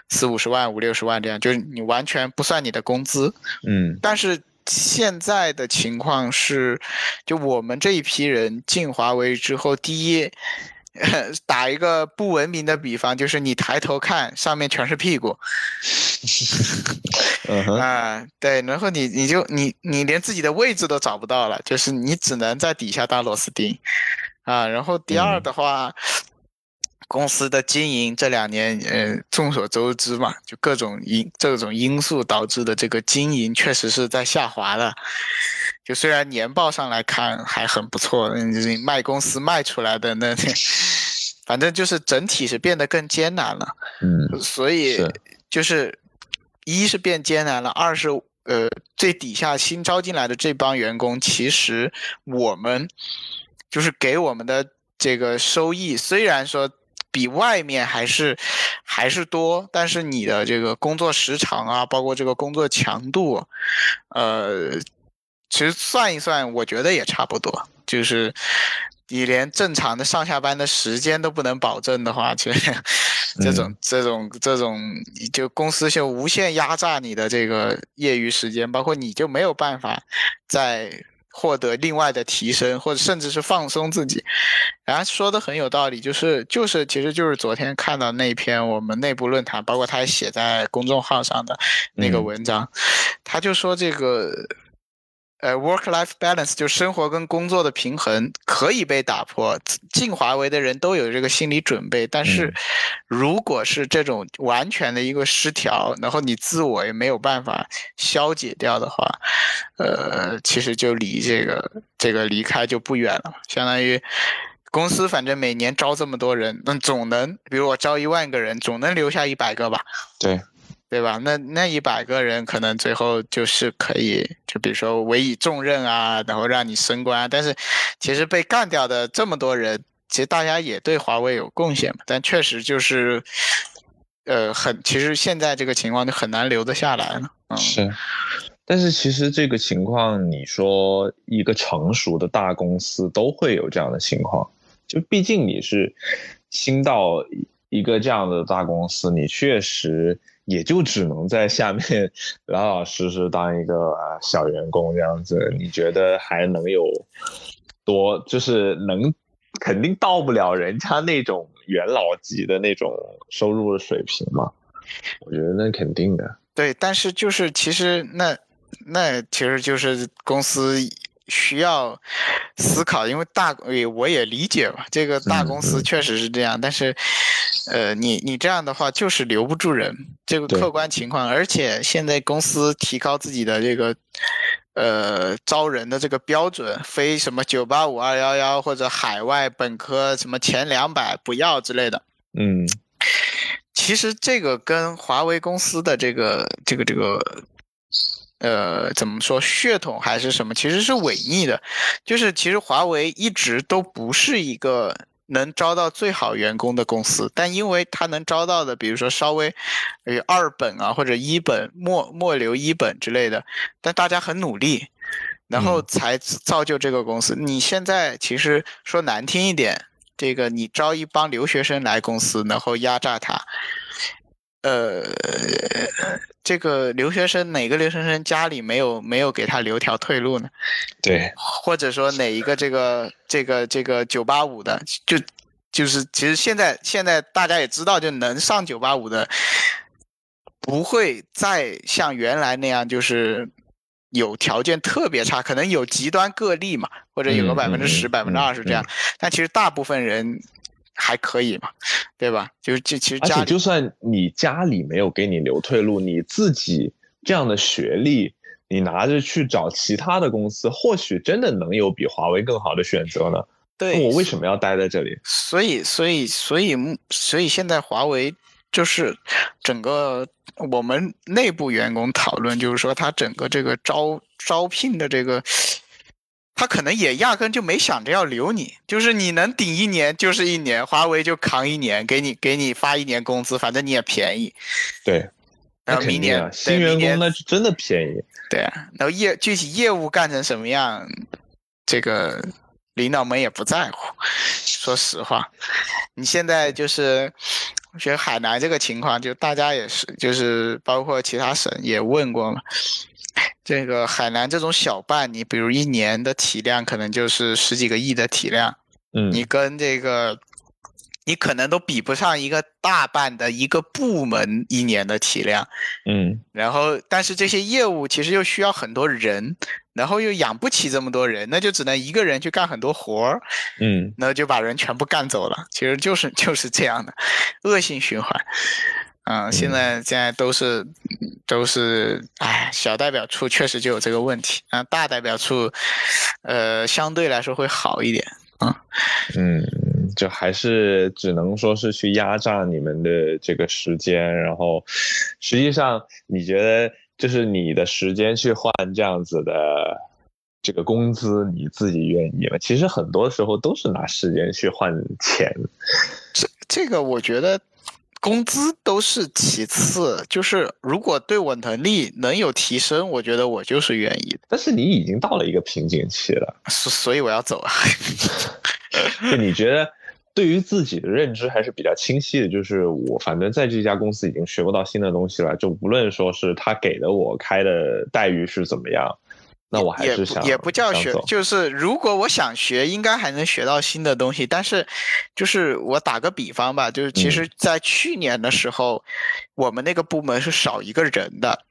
四五十万、五六十万这样，就是你完全不算你的工资，嗯。但是现在的情况是，就我们这一批人进华为之后，第一，打一个不文明的比方，就是你抬头看上面全是屁股啊，对，然后你你就你你连自己的位置都找不到了，就是你只能在底下当螺丝钉啊。然后第二嗯的话。公司的经营这两年，呃，众所周知嘛，就各种因这种因素导致的这个经营确实是在下滑的。就虽然年报上来看还很不错，嗯，就是卖公司卖出来的那，反正就是整体是变得更艰难了。嗯所以就是一是变艰难了，二是呃最底下新招进来的这帮员工，其实我们就是给我们的这个收益，虽然说比外面还是还是多，但是你的这个工作时长啊，包括这个工作强度，呃，其实算一算，我觉得也差不多，就是。你连正常的上下班的时间都不能保证的话，其实 这种、这种这种，就公司就无限压榨你的这个业余时间，包括你就没有办法再获得另外的提升，或者甚至是放松自己。然后说的很有道理，就是就是，其实就是昨天看到那篇我们内部论坛，包括他还写在公众号上的那个嗯文章，他就说这个。呃，work-life balance 就生活跟工作的平衡可以被打破，进华为的人都有这个心理准备。但是嗯，如果是这种完全的一个失调，然后你自我也没有办法消解掉的话，呃，其实就离这个这个离开就不远了，相当于。公司反正每年招这么多人，那总能，比如我招一万个人，总能留下一百个吧。对，对吧？那那一百个人可能最后就是可以，就比如说委以重任啊，然后让你升官。但是其实被干掉的这么多人，其实大家也对华为有贡献嘛，但确实就是，呃，很其实现在这个情况就很难留得下来了。嗯，是。但是其实这个情况，你说一个成熟的大公司都会有这样的情况，就毕竟你是新到一个这样的大公司，你确实也就只能在下面老老实实当一个啊小员工这样子。你觉得还能有多，就是能肯定到不了人家那种元老级的那种收入的水平嘛？我觉得那肯定的。对，但是就是其实那那其实就是公司需要思考，因为大也我也理解吧，这个大嗯公司嗯确实是这样，但是呃，你你这样的话就是留不住人，这个客观情况，而且现在公司提高自己的这个。呃，招人的这个标准，非什么九八五二幺幺或者海外本科什么前两百不要之类的，嗯其实这个跟华为公司的这个这个这个，呃，怎么说血统还是什么，其实是违逆的。就是其实华为一直都不是一个能招到最好员工的公司，但因为他能招到的，比如说稍微呃二本啊或者一本末末流一本之类的，但大家很努力。然后嗯才造就这个公司。你现在其实说难听一点，这个你招一帮留学生来公司，然后压榨他，呃，这个留学生哪个留学生家里没有没有给他留条退路呢？对，或者说哪一个这个这个这个九八五的，就就是其实现在现在大家也知道，就能上九八五的，不会再像原来那样，就是有条件特别差，可能有极端个例嘛，或者有个嗯百分之十、嗯百分之二十这样，但其实大部分人还可以嘛，对吧？就是这其实而且家里就算你家里没有给你留退路，你自己这样的学历，你拿着去找其他的公司，或许真的能有比华为更好的选择呢。对我为什么要待在这里？所以，所以，所以，所以现在华为就是整个我们内部员工讨论，就是说它整个这个招招聘的这个，他可能也压根就没想着要留你，就是你能顶一年就是一年，华为就扛一年，给你给你发一年工资，反正你也便宜。对，然后明年、啊、新员工那是真的便宜。对啊，然后业具体业务干成什么样，这个领导们也不在乎。说实话，你现在就是。我觉得海南这个情况，就大家也是，就是包括其他省也问过嘛。这个海南这种小办，你比如一年的体量可能就是十几个亿的体量，嗯，你跟这个，你可能都比不上一个大办的一个部门一年的体量，嗯，然后但是这些业务其实又需要很多人。然后又养不起这么多人，那就只能一个人去干很多活儿，嗯，那就把人全部干走了。其实就是就是这样的恶性循环。嗯，现在现在都是都是，哎，小代表处确实就有这个问题啊，大代表处，呃，相对来说会好一点啊。嗯，就还是只能说是去压榨你们的这个时间，然后实际上你觉得。就是你的时间去换这样子的这个工资，你自己愿意吗？其实很多时候都是拿时间去换钱。这这个我觉得工资都是其次，就是如果对我能力能有提升，我觉得我就是愿意。但是你已经到了一个瓶颈期了，所所以我要走啊。就你觉得？对于自己的认知还是比较清晰的，就是我反正在这家公司已经学不到新的东西了，就无论说是他给的我开的待遇是怎么样，那我还是想也不叫学，就是如果我想学，应该还能学到新的东西。但是，就是我打个比方吧，就是其实，在去年的时候，我们那个部门是少一个人的，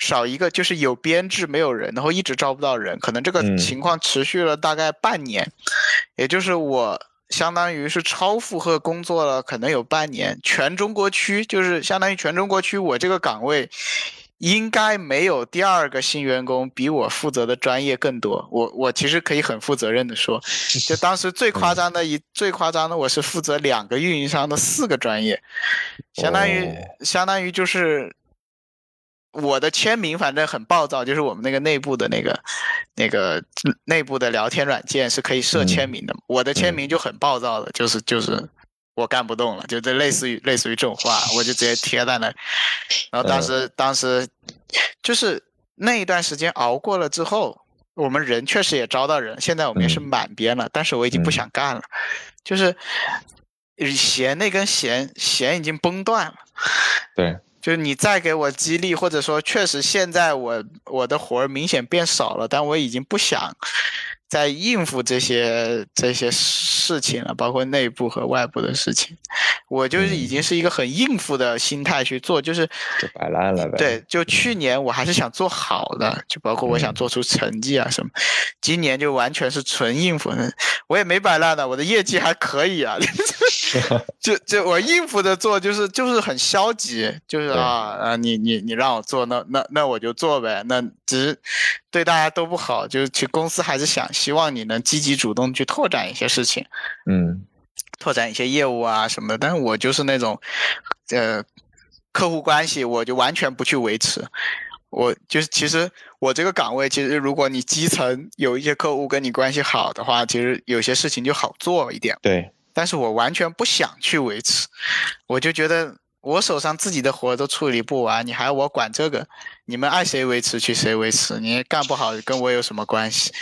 少一个就是有编制没有人，然后一直招不到人，可能这个情况持续了大概半年，也就是我。相当于是超负荷工作了，可能有半年。全中国区就是相当于全中国区，我这个岗位应该没有第二个新员工比我负责的专业更多。我我其实可以很负责任的说，就当时最夸张的一最夸张的，我是负责两个运营商的四个专业，相当于相当于就是。我的签名反正很暴躁，就是我们那个内部的那个、那个内部的聊天软件是可以设签名的。我的签名就很暴躁的，就是就是我干不动了，就这类似于类似于这种话，我就直接贴在那。然后当时当时就是那一段时间熬过了之后，我们人确实也招到人，现在我们也是满编了，但是我已经不想干了，就是弦那根弦弦已经崩断了。对。就是你再给我激励，或者说确实现在我我的活儿明显变少了，但我已经不想。在应付这些这些事情了，包括内部和外部的事情，我就是已经是一个很应付的心态去做，就是就摆烂了呗。对，就去年我还是想做好的，就包括我想做出成绩啊什么，今年就完全是纯应付。我也没摆烂的，我的业绩还可以啊。就就我应付着做，就是就是很消极，就是啊啊，你你你让我做，那那那我就做呗，那只是对大家都不好，就是去公司还是想。希望你能积极主动去拓展一些事情，嗯，拓展一些业务啊什么的。但是我就是那种，呃，客户关系我就完全不去维持。我就是其实我这个岗位，其实如果你基层有一些客户跟你关系好的话，其实有些事情就好做一点。对，但是我完全不想去维持，我就觉得。我手上自己的活都处理不完，你还要我管这个？你们爱谁维持去谁维持，你干不好跟我有什么关系？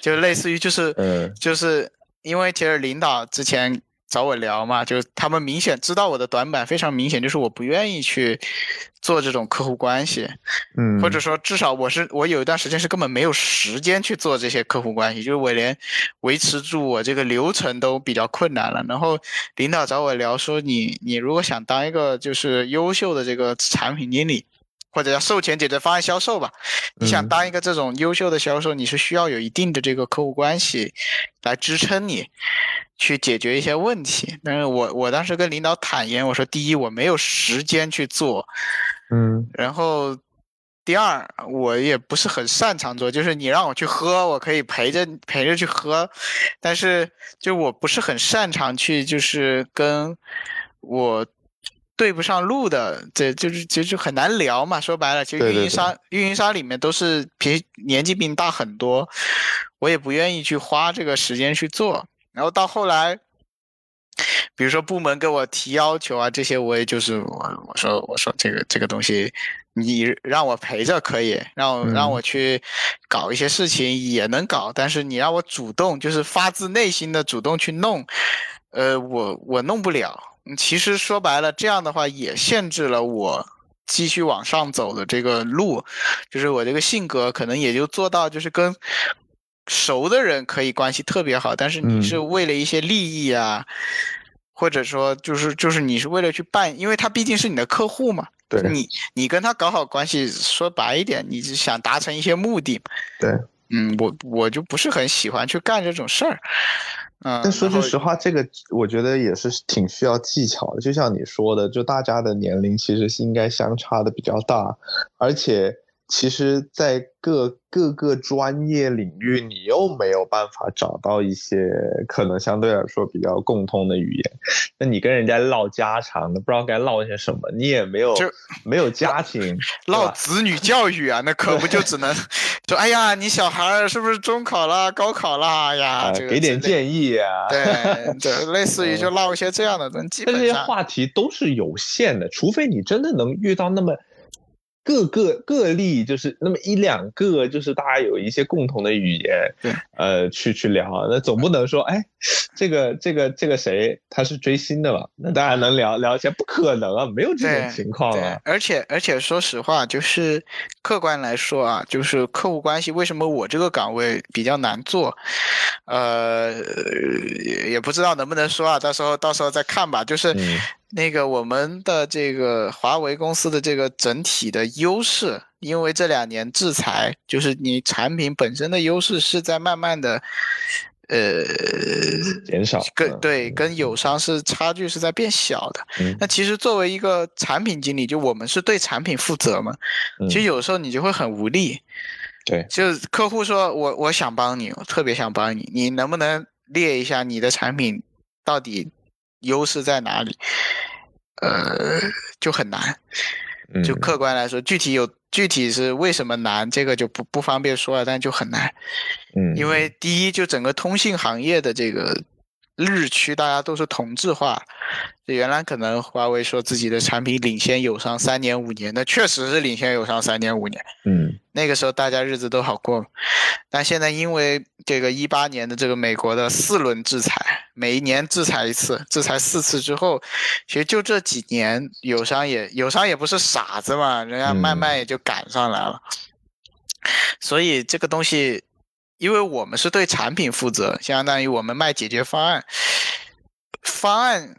就类似于就是，就是因为其实领导之前。找我聊嘛，就他们明显知道我的短板，非常明显，就是我不愿意去做这种客户关系，嗯，或者说至少我是我有一段时间是根本没有时间去做这些客户关系，就是我连维持住我这个流程都比较困难了。然后领导找我聊说，你你如果想当一个就是优秀的这个产品经理，或者叫售前解决方案销售吧，你想当一个这种优秀的销售，你是需要有一定的这个客户关系来支撑你。去解决一些问题，但是我我当时跟领导坦言，我说第一我没有时间去做，嗯，然后第二我也不是很擅长做，就是你让我去喝，我可以陪着陪着去喝，但是就我不是很擅长去就是跟我对不上路的，这就是就就很难聊嘛。说白了，其实运营商运营商里面都是比年纪比你大很多，我也不愿意去花这个时间去做。然后到后来，比如说部门给我提要求啊，这些我也就是我我说我说这个这个东西，你让我陪着可以，让我、让嗯我去搞一些事情也能搞，但是你让我主动就是发自内心的主动去弄，呃，我我弄不了。嗯其实说白了，这样的话也限制了我继续往上走的这个路，就是我这个性格可能也就做到就是跟熟的人可以关系特别好，但是你嗯是为了一些利益啊，或者说就是就是你是为了去办，因为他毕竟是你的客户嘛，对你你跟他搞好关系，说白一点，你是想达成一些目的。对。嗯，我我就不是很喜欢去干这种事儿。嗯，但说句实话，这个我觉得也是挺需要技巧的。就像你说的，就大家的年龄其实是应该相差的比较大，而且其实，在各各个专业领域，你又没有办法找到一些可能相对来说比较共通的语言。那你跟人家唠家常的，不知道该唠些什么，你也没有就没有家庭，唠子女教育啊，那可不就只能说，哎呀，你小孩儿是不是中考啦、高考啦？哎呀，啊，这个给点建议啊。对就，类似于就唠一些这样的东西，基但这些话题都是有限的，除非你真的能遇到那么各个个例，就是那么一两个，就是大家有一些共同的语言，对，呃，去去聊。那总不能说，哎，这个这个这个谁他是追星的吧？那大家能聊聊一下？不可能啊，没有这种情况啊。，而且而且说实话，就是客观来说啊，就是客户关系，为什么我这个岗位比较难做？呃，也也不知道能不能说啊，到时候到时候再看吧。就是嗯那个我们的这个华为公司的这个整体的优势，因为这两年制裁，就是你产品本身的优势是在慢慢的。呃，减少嗯跟对跟友商是差距是在变小的。嗯那其实作为一个产品经理，就我们是对产品负责嘛。其实嗯有时候你就会很无力，对，就是客户说我我想帮你，我特别想帮你，你能不能列一下你的产品到底优势在哪里？呃，就很难。就嗯客观来说，具体有具体是为什么难，这个就不不方便说了，但就很难。嗯，因为第一，就整个通信行业的这个日趋大家都是同质化，就原来可能华为说自己的产品领先友商三年五年，那确实是领先友商三年五年，嗯那个时候大家日子都好过。但现在因为这个一八年的这个美国的四轮制裁，每一年制裁一次，制裁四次之后，其实就这几年友商也友商也不是傻子嘛，人家慢慢也就赶上来了。所以这个东西，因为我们是对产品负责，相当于我们卖解决方案，方案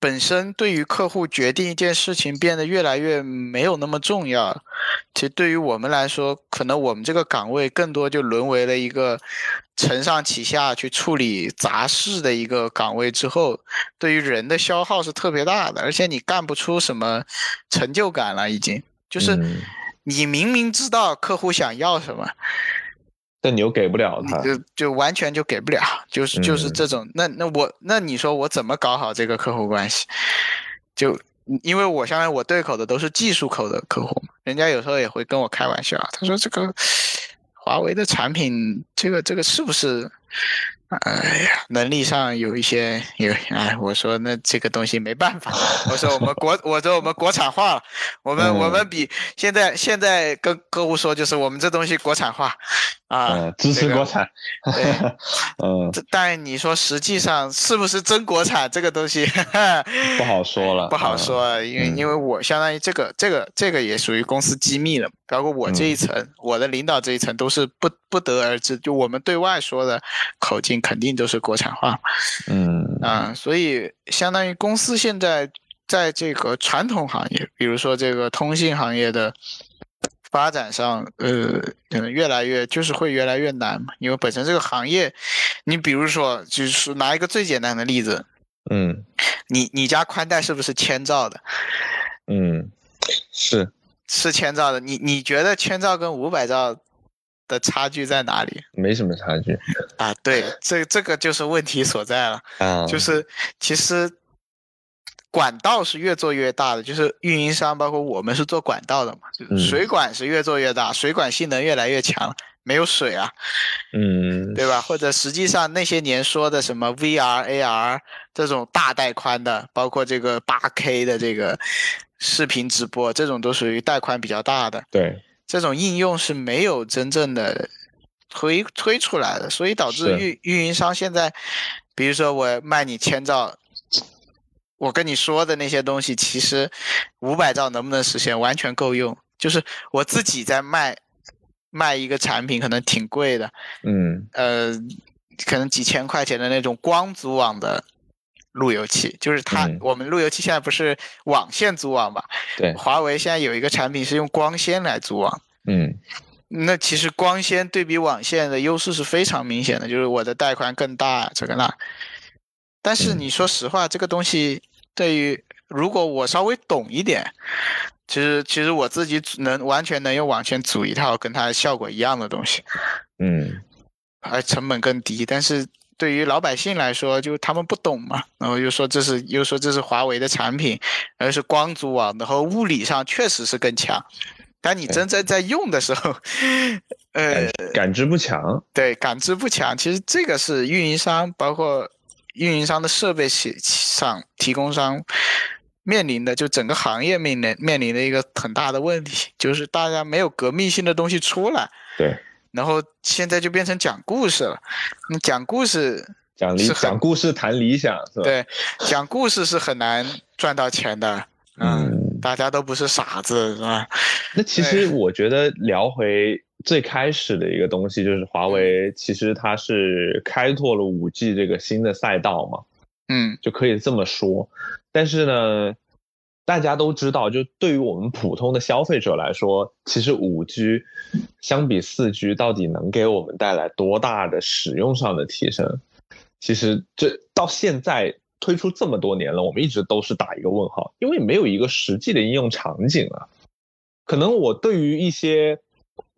本身对于客户决定一件事情变得越来越没有那么重要。其实对于我们来说，可能我们这个岗位更多就沦为了一个承上启下去处理杂事的一个岗位之后，对于人的消耗是特别大的，而且你干不出什么成就感了，已经就是。嗯你明明知道客户想要什么，但你又给不了他。就就完全就给不了，就是就是嗯这种。那那我那你说我怎么搞好这个客户关系？就因为我相当于我对口的都是技术口的客户嘛，人家有时候也会跟我开玩笑，他说这个华为的产品，这个这个是不是？哎呀，能力上有一些有哎，我说那这个东西没办法，我说我们国，我说我们国产化了，我们、我们嗯比现在现在跟客户说就是我们这东西国产化啊，嗯，支持国产。对，嗯，但你说实际上是不是真国产这个东西不好说了，不好嗯。说，因为嗯。因为我相当于这个这个这个也属于公司机密了，包括我这一层，我的领导这一层都是不不得而知，就我们对外说的口径肯定都是国产化嗯啊，所以相当于公司现在在这个传统行业，比如说这个通信行业的。发展上，呃，可能越来越就是会越来越难嘛，因为本身这个行业，你比如说，就是拿一个最简单的例子，嗯你你家宽带是不是千兆的？嗯，是是千兆的，你你觉得千兆跟五百兆的差距在哪里？没什么差距。啊？对，这这个就是问题所在了，啊，就。是其实管道是越做越大的，就是运营商，包括我们是做管道的嘛，就水管是越做越大，水管性能越来越强，没有水啊，嗯，对吧？或者实际上那些年说的什么 VR、AR 这种大带宽的，包括这个八 K 的这个视频直播，这种都属于带宽比较大的，对，这种应用是没有真正的推推出来的，所以导致运运营商现在，比如说我卖你千兆。我跟你说的那些东西，其实五百兆能不能实现，完全够用。就是我自己在卖卖一个产品，可能挺贵的，嗯，呃，可能几千块钱的那种光组网的路由器，就是它我们路由器现在不是网线组网嘛？对，华为现在有一个产品是用光纤来组网，嗯，那其实光纤对比网线的优势是非常明显的，就是我的带宽更大，这个那。但是你说实话，这个东西对于如果我稍微懂一点，其实其实我自己能完全能用网线组一套跟它效果一样的东西，嗯，还成本更低。但是对于老百姓来说，就他们不懂嘛，然后又说这是又说这是华为的产品，而是光组网然后物理上确实是更强。但你真正在用的时候，呃，感知不强。对，感知不强。其实这个是运营商包括。运营商的设备上提供商面临的，就整个行业面临面临的一个很大的问题，就是大家没有革命性的东西出来。对。然后现在就变成讲故事了，你讲故事讲理讲故事谈理想是吧？对，讲故事是很难赚到钱的。嗯，大家都不是傻子是吧？那其实我觉得聊回。最开始的一个东西就是华为，其实它是开拓了五 G 这个新的赛道嘛，嗯，就可以这么说。但是呢，大家都知道，就对于我们普通的消费者来说，其实五 G 相比四 G 到底能给我们带来多大的使用上的提升？其实这到现在推出这么多年了，我们一直都是打一个问号，因为没有一个实际的应用场景啊。可能我对于一些。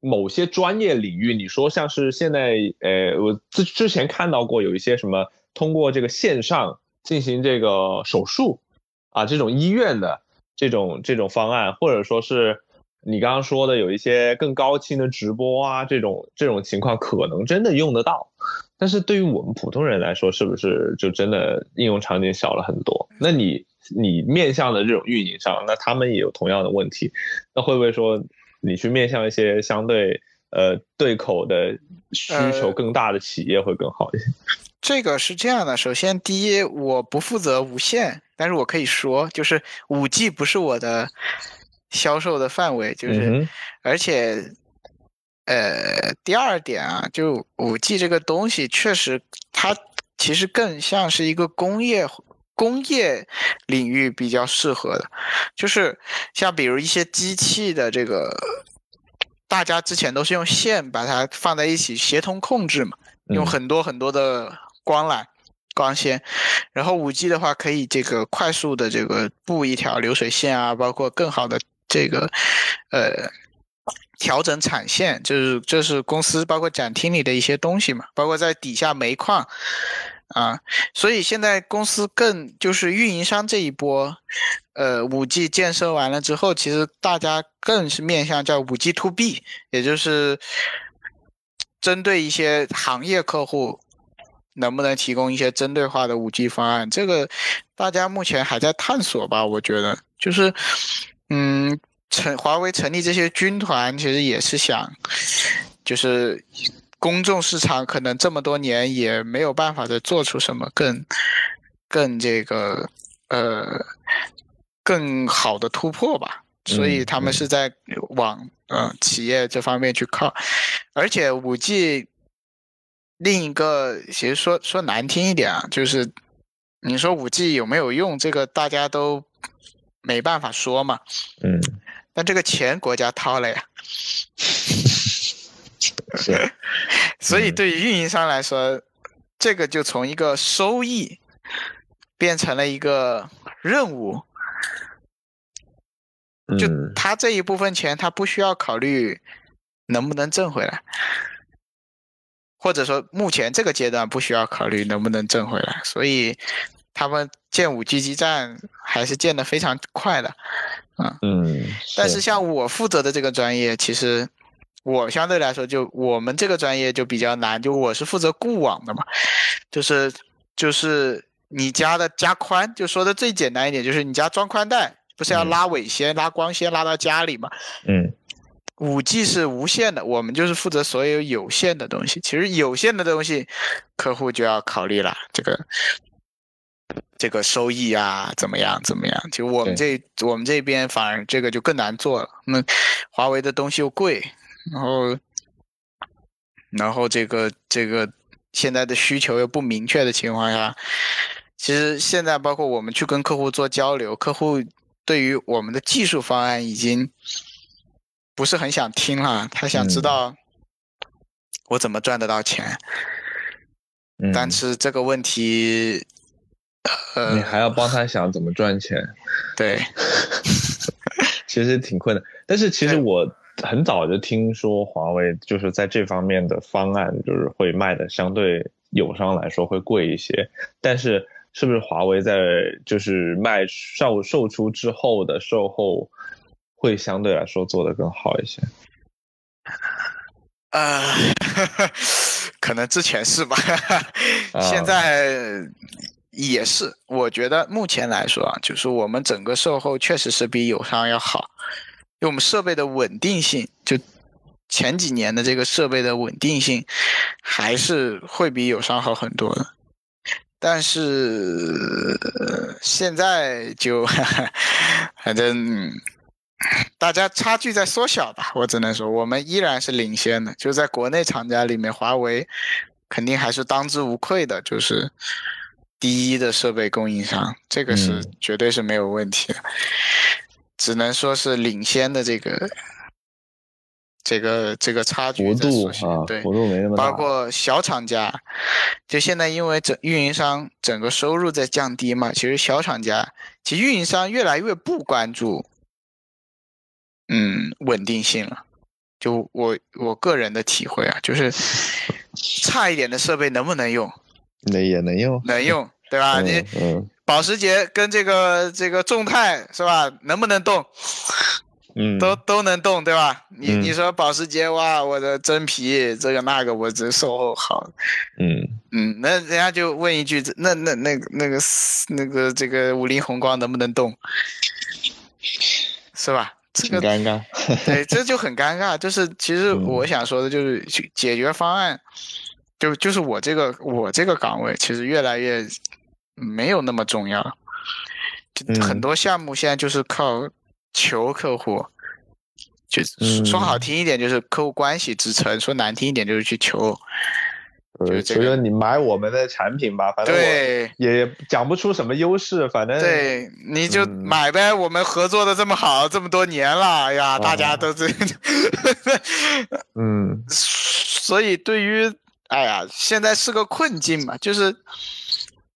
某些专业领域，你说像是现在，呃，我之之前看到过有一些什么通过这个线上进行这个手术，啊，这种医院的这种这种方案，或者说是你刚刚说的有一些更高清的直播啊，这种这种情况可能真的用得到，但是对于我们普通人来说，是不是就真的应用场景小了很多？那你你面向的这种运营商，那他们也有同样的问题，那会不会说？你去面向一些相对呃对口的需求更大的企业会更好一些。这个是这样的，首先第一，我不负责无线，但是我可以说，就是五 G 不是我的销售的范围，就是而且呃第二点啊，就五 G 这个东西确实它其实更像是一个工业。工业领域比较适合的，就是像比如一些机器的这个，大家之前都是用线把它放在一起协同控制嘛，用很多很多的光缆、光纤，然后五 G 的话可以这个快速的这个布一条流水线啊，包括更好的这个呃调整产线，就是这是公司包括展厅里的一些东西嘛，包括在底下煤矿。啊，所以现在公司更就是运营商这一波，呃，五 G 建设完了之后，其实大家更是面向叫五 G to B，也就是针对一些行业客户，能不能提供一些针对化的五 G 方案？这个大家目前还在探索吧。我觉得，就是，嗯，成华为成立这些军团，其实也是想，就是。公众市场可能这么多年也没有办法再做出什么更更这个呃更好的突破吧，所以他们是在往嗯企业这方面去靠，而且五 G 另一个其实说说难听一点啊，就是你说五 G 有没有用，这个大家都没办法说嘛，嗯，但这个钱国家掏了呀。是，所以对于运营商来说，这个就从一个收益变成了一个任务。就他这一部分钱，他不需要考虑能不能挣回来，或者说目前这个阶段不需要考虑能不能挣回来，所以。他们建五 G 基站还是建的非常快的，啊，嗯，但是像我负责的这个专业，其实我相对来说就我们这个专业就比较难，就我是负责固网的嘛，就是就是你家的加宽，就说的最简单一点，就是你家装宽带，不是要拉尾线、拉光纤拉到家里嘛？嗯五 G 是无线的，我们就是负责所有有线的东西。其实有线的东西，客户就要考虑了，这个这个收益啊，怎么样怎么样？就我们这我们这边反而这个就更难做了。那华为的东西又贵，然后然后这个这个现在的需求又不明确的情况下，其实现在包括我们去跟客户做交流，客户对于我们的技术方案已经。不是很想听了，他想知道我怎么赚得到钱。嗯，但是这个问题，呃，你还要帮他想怎么赚钱，对，其实挺困难。但是其实我很早就听说华为就是在这方面的方案，就是会卖的相对友商来说会贵一些。但是是不是华为在就是卖售售出之后的售后？会相对来说做得更好一些，呃，可能之前是吧，现在也是。我觉得目前来说啊，就是我们整个售后确实是比友商要好，因为我们设备的稳定性，就前几年的这个设备的稳定性，还是会比友商好很多的。但是现在就 反正。大家差距在缩小吧，我只能说，我们依然是领先的。就在国内厂家里面，华为肯定还是当之无愧的，就是第一的设备供应商，这个是绝对是没有问题的。只能说是领先的这个这个这个差距在缩小啊，对，幅度没那么大。包括小厂家，就现在因为整运营商整个收入在降低嘛，其实小厂家，其实运营商越来越不关注。嗯，稳定性了。就我我个人的体会啊，就是差一点的设备能不能用？那也能用，能用，对吧？你保时捷跟这个这个众泰是吧？能不能动？嗯，都都能动，对吧？你你说保时捷哇，我的真皮这个那个，我这售后好。嗯嗯，那人家就问一句，那那那个那个那个这个五菱宏光能不能动？是吧？这个尴尬，对，这就很尴尬。就是其实我想说的，就是解决方案，就就是我这个我这个岗位，其实越来越没有那么重要。就很多项目现在就是靠求客户，就说好听一点就是客户关系支撑，说难听一点就是去求。就觉得你买我们的产品吧，反正对也讲不出什么优势，反正对你就买呗。我们合作的这么好，这么多年了，哎呀，大家都这 嗯，所以对于哎呀，现在是个困境嘛，就是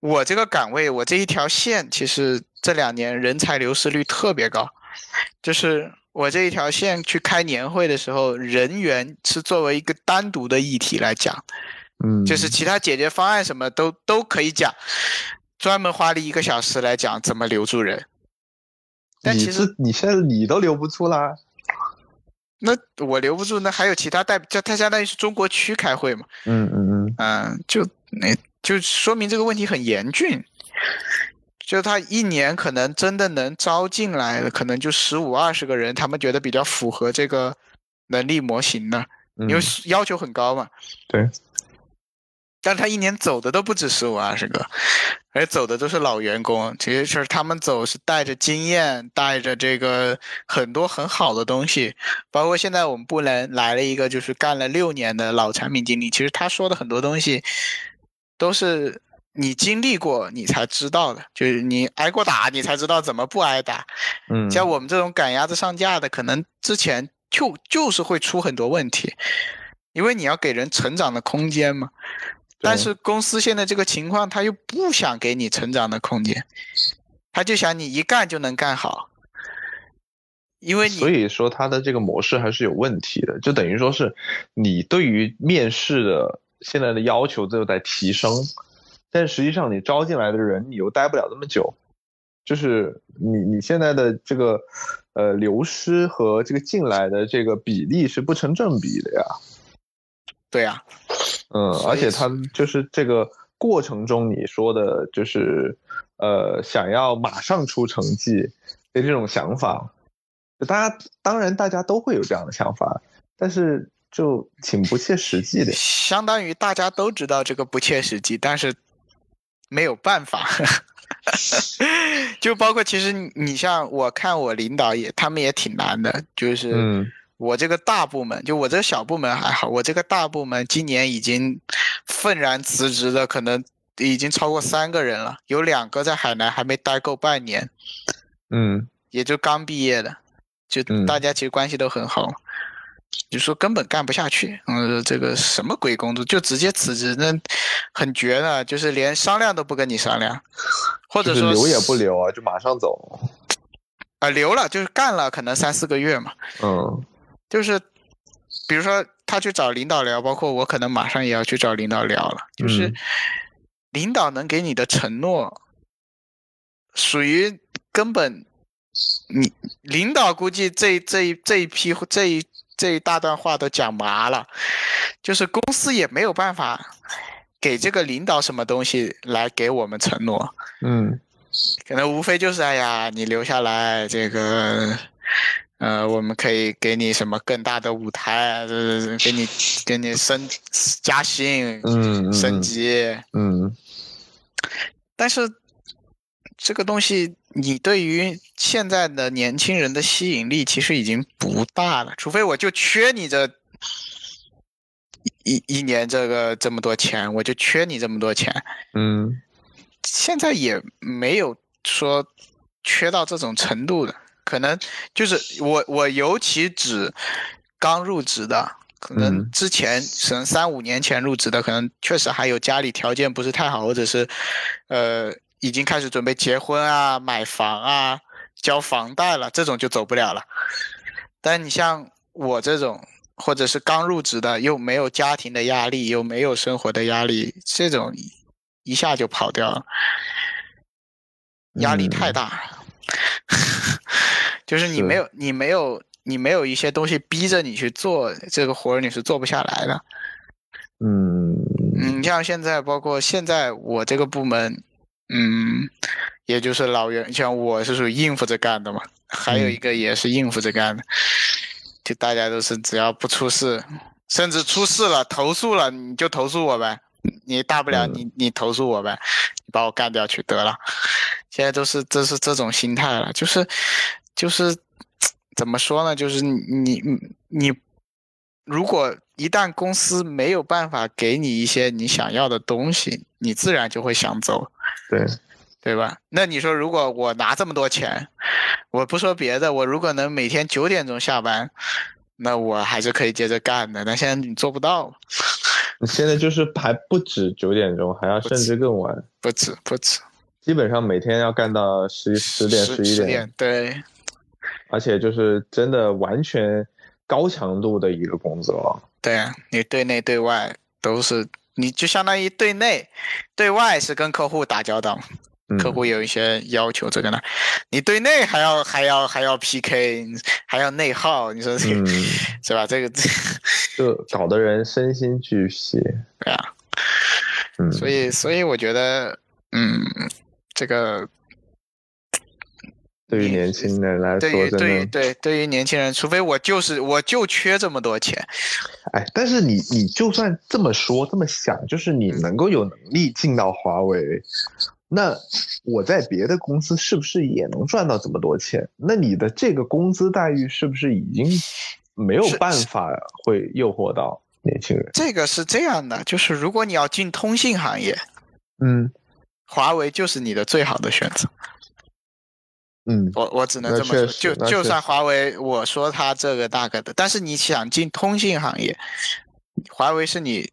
我这个岗位，我这一条线，其实这两年人才流失率特别高，就是我这一条线去开年会的时候，人员是作为一个单独的议题来讲。嗯，就是其他解决方案什么都都可以讲，专门花了一个小时来讲怎么留住人。但其实你现在你都留不住啦，那我留不住，那还有其他代表，他相当于是中国区开会嘛？嗯嗯嗯嗯，就那就说明这个问题很严峻。就他一年可能真的能招进来的，可能就十五二十个人，他们觉得比较符合这个能力模型的，因为要求很高嘛。对。但他一年走的都不止十五二十个，而走的都是老员工。其实是他们走是带着经验，带着这个很多很好的东西。包括现在我们部门来了一个，就是干了六年的老产品经理。其实他说的很多东西，都是你经历过你才知道的，就是你挨过打，你才知道怎么不挨打。嗯，像我们这种赶鸭子上架的，可能之前就就是会出很多问题，因为你要给人成长的空间嘛。但是公司现在这个情况，他又不想给你成长的空间，他就想你一干就能干好，因为你所以说他的这个模式还是有问题的，就等于说是你对于面试的现在的要求都在提升，但实际上你招进来的人，你又待不了这么久，就是你你现在的这个呃流失和这个进来的这个比例是不成正比的呀。对呀，嗯，而且他就是这个过程中你说的，就是呃想要马上出成绩的这种想法，大家当然大家都会有这样的想法，但是就挺不切实际的。相当于大家都知道这个不切实际，但是没有办法。就包括其实你你像我看我领导也他们也挺难的，就是嗯我这个大部门，就我这个小部门还好，我这个大部门今年已经愤然辞职的可能已经超过三个人了，有两个在海南还没待够半年，嗯。也就刚毕业的，就嗯。大家其实关系都很好，就说根本干不下去，嗯，这个什么鬼工作就直接辞职，那很绝的，就是连商量都不跟你商量，或者说留也不留啊，就马上走。啊、留了就是干了，可能三四个月嘛，嗯就是比如说他去找领导聊，包括我可能马上也要去找领导聊了，就是嗯。领导能给你的承诺，属于根本你领导估计这这一这一批这一这一大段话都讲麻了，就是公司也没有办法给这个领导什么东西来给我们承诺，嗯。可能无非就是哎呀，你留下来，这个，呃，我们可以给你什么更大的舞台给你给你升加薪、嗯升级，嗯但是这个东西，你对于现在的年轻人的吸引力其实已经不大了，除非我就缺你这。一一年这个这么多钱，我就缺你这么多钱，嗯现在也没有说缺到这种程度的，可能就是我我尤其指刚入职的，可能嗯之前可能三五年前入职的，可能确实还有家里条件不是太好，或者是呃已经开始准备结婚啊、买房啊、交房贷了，这种就走不了了。但你像我这种，或者是刚入职的，又没有家庭的压力，又没有生活的压力，这种一下就跑掉了，压力太嗯大了。就是你没有，你没有，你没有一些东西逼着你去做这个活儿，你是做不下来的。嗯。你，像现在，包括现在我这个部门，嗯，也就是老员，像我是属于应付着干的嘛，还有一嗯。个也是应付着干的，就大家都是只要不出事，甚至出事了投诉了你就投诉我呗，你大不了嗯你你投诉我呗，你把我干掉去得了。现在都是这是这种心态了，就是就是怎么说呢？就是你你你如果一旦公司没有办法给你一些你想要的东西，你自然就会想走，对，对吧？那你说，如果我拿这么多钱，我不说别的，我如果能每天九点钟下班，那我还是可以接着干的。但现在你做不到，你现在就是还不止九点钟，还要甚至更晚，不止不止，基本上每天要干到十十点十一十点，对，而且就是真的完全高强度的一个工作。对啊，你对内对外都是，你就相当于对内，对外是跟客户打交道，嗯客户有一些要求这个呢，你对内还要还要还要 PK，还要内耗，你说这个、嗯。是吧？这个就搞得人身心俱疲。对啊，嗯，所以所以我觉得，嗯，这个对于年轻人来说，对于对于，对对于年轻人，除非我就是我就缺这么多钱，哎，但是你你就算这么说这么想，就是你嗯。能够有能力进到华为，那我在别的公司是不是也能赚到这么多钱？那你的这个工资待遇是不是已经没有办法会诱惑到年轻人？这个是这样的，就是如果你要进通信行业，嗯华为就是你的最好的选择。嗯我我只能这么说，就就算华为，我说它这个大概的，但是你想进通信行业，华为是你，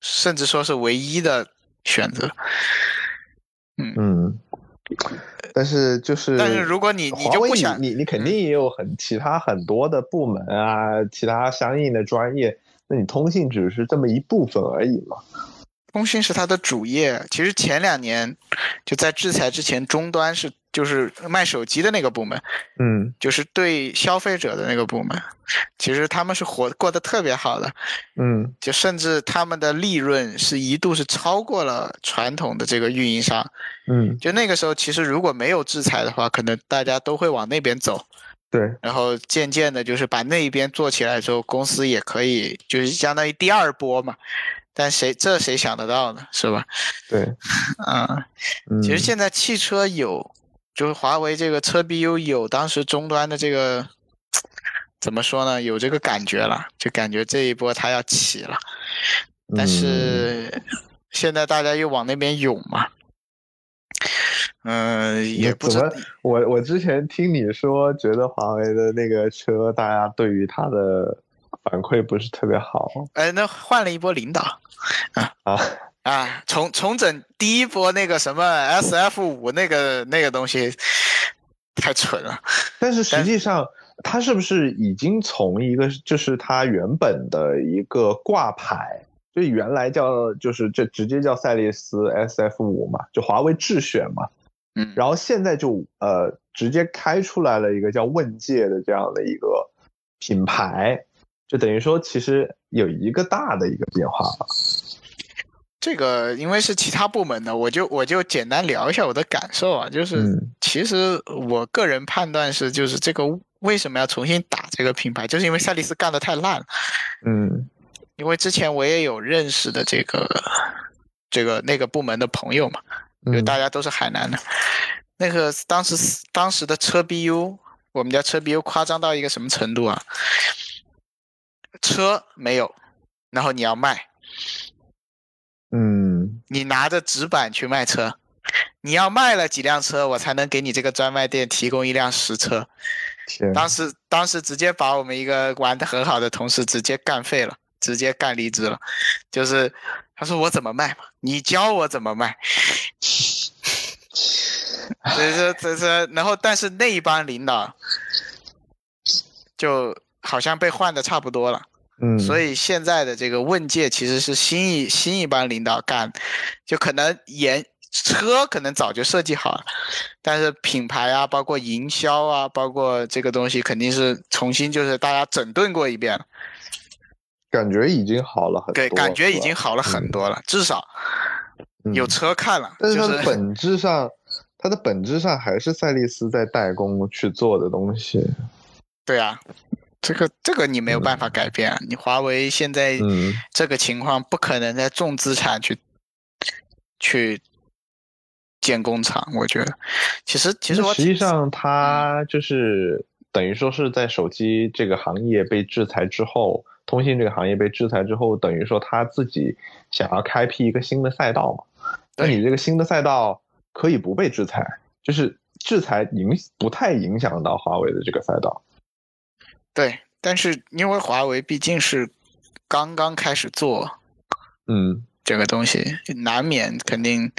甚至说是唯一的选择。嗯，但是就是，但是如果你你就不想嗯你你肯定也有很其他很多的部门啊，其他相应的专业，那你通信只是这么一部分而已嘛。通信是它的主业。其实前两年就在制裁之前，终端是就是卖手机的那个部门，嗯就是对消费者的那个部门，其实他们是活过得特别好的，嗯就甚至他们的利润是一度是超过了传统的这个运营商。嗯，就那个时候，其实如果没有制裁的话，可能大家都会往那边走。对，然后渐渐的，就是把那一边做起来之后，公司也可以就是相当于第二波嘛。但谁这谁想得到呢？是吧？对，嗯，嗯，其实现在汽车有，就是华为这个车 BU 有当时终端的这个怎么说呢？有这个感觉了，就感觉这一波它要起了。但是现在大家又往那边涌嘛，嗯、也不知怎么？我我之前听你说，觉得华为的那个车，大家对于它的反馈不是特别好哎，那换了一波领导 啊。啊，重重整第一波那个什么 SF 五那个那个东西太蠢了。但是实际上，它是不是已经从一个就是它原本的一个挂牌，就原来叫就是这直接叫赛力斯 SF 五嘛，就华为智选嘛，嗯，然后现在就呃直接开出来了一个叫问界的这样的一个品牌，就等于说其实有一个大的一个变化了。这个因为是其他部门的，我就我就简单聊一下我的感受啊，就是嗯其实我个人判断是，就是这个为什么要重新打这个品牌，就是因为赛力斯干的太烂了。嗯因为之前我也有认识的这个这个那个部门的朋友嘛，就嗯大家都是海南的。那个当时当时的车 BU，我们家车 BU 夸张到一个什么程度啊？车没有，然后你要卖，嗯你拿着纸板去卖车，你要卖了几辆车，我才能给你这个专卖店提供一辆实车。当时当时直接把我们一个玩的很好的同事直接干废了，直接干离职了。就是他说我怎么卖嘛，你教我怎么卖。这这这这，然后但是那一帮领导就好像被换的差不多了。嗯，所以以现在的这个问界其实是新一新一帮领导干，就可能研车可能早就设计好了，但是品牌啊，包括营销啊，包括这个东西肯定是重新就是大家整顿过一遍了，感觉已经好了很多，对，感觉已经好了很多了，至少有嗯车看了，但是本质上，它的本质上还是赛力斯在代工去做的东西。对啊。这个这个你没有办法改变啊！你华为现在嗯这个情况不可能在重资产去去建工厂，我觉得。其实其实我实际上，它就是等于说是在手机这个行业被制裁之后，通信这个行业被制裁之后，等于说他自己想要开辟一个新的赛道嘛。那你这个新的赛道可以不被制裁，就是制裁影不太影响到华为的这个赛道。对，但是因为华为毕竟是刚刚开始做嗯这个东西，难免肯定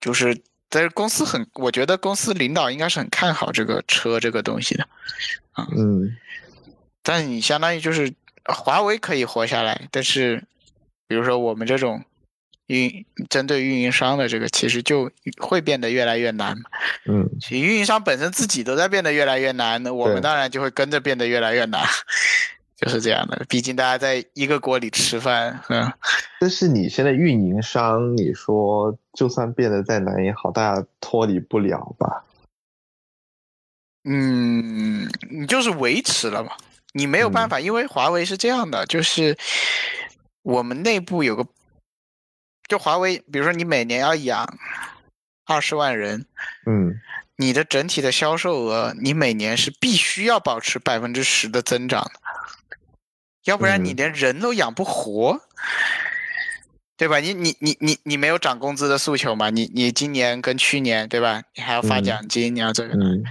就是。但是公司很，我觉得公司领导应该是很看好这个车这个东西的。啊嗯但你相当于就是华为可以活下来，但是比如说我们这种运针对运营商的这个，其实就会变得越来越难嘛。嗯，其实运营商本身自己都在变得越来越难，那我们当然就会跟着变得越来越难，就是这样的。毕竟大家在一个锅里吃饭，嗯，但是你现在运营商，你说就算变得再难也好，大家脱离不了吧？嗯，你就是维持了嘛，你没有办法，因为华为是这样的，就是我们内部有个，就华为，比如说你每年要养二十万人，嗯你的整体的销售额，你每年是必须要保持百分之十的增长的，要不然你嗯连人都养不活，对吧？你你你你你没有涨工资的诉求嘛？你你今年跟去年对吧？你还要发嗯奖金，你要这个嗯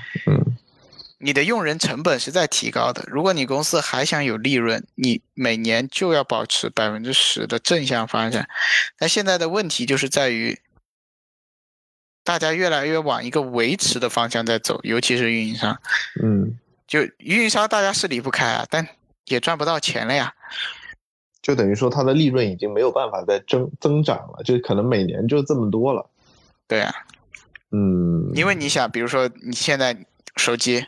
你的用人成本是在提高的。如果你公司还想有利润，你每年就要保持百分之十的正向发展。但现在的问题就是在于，大家越来越往一个维持的方向在走，尤其是运营商。嗯，就运营商大家是离不开啊，但也赚不到钱了呀。就等于说它的利润已经没有办法再增增长了，就可能每年就这么多了。对啊，嗯，因为你想，比如说你现在手机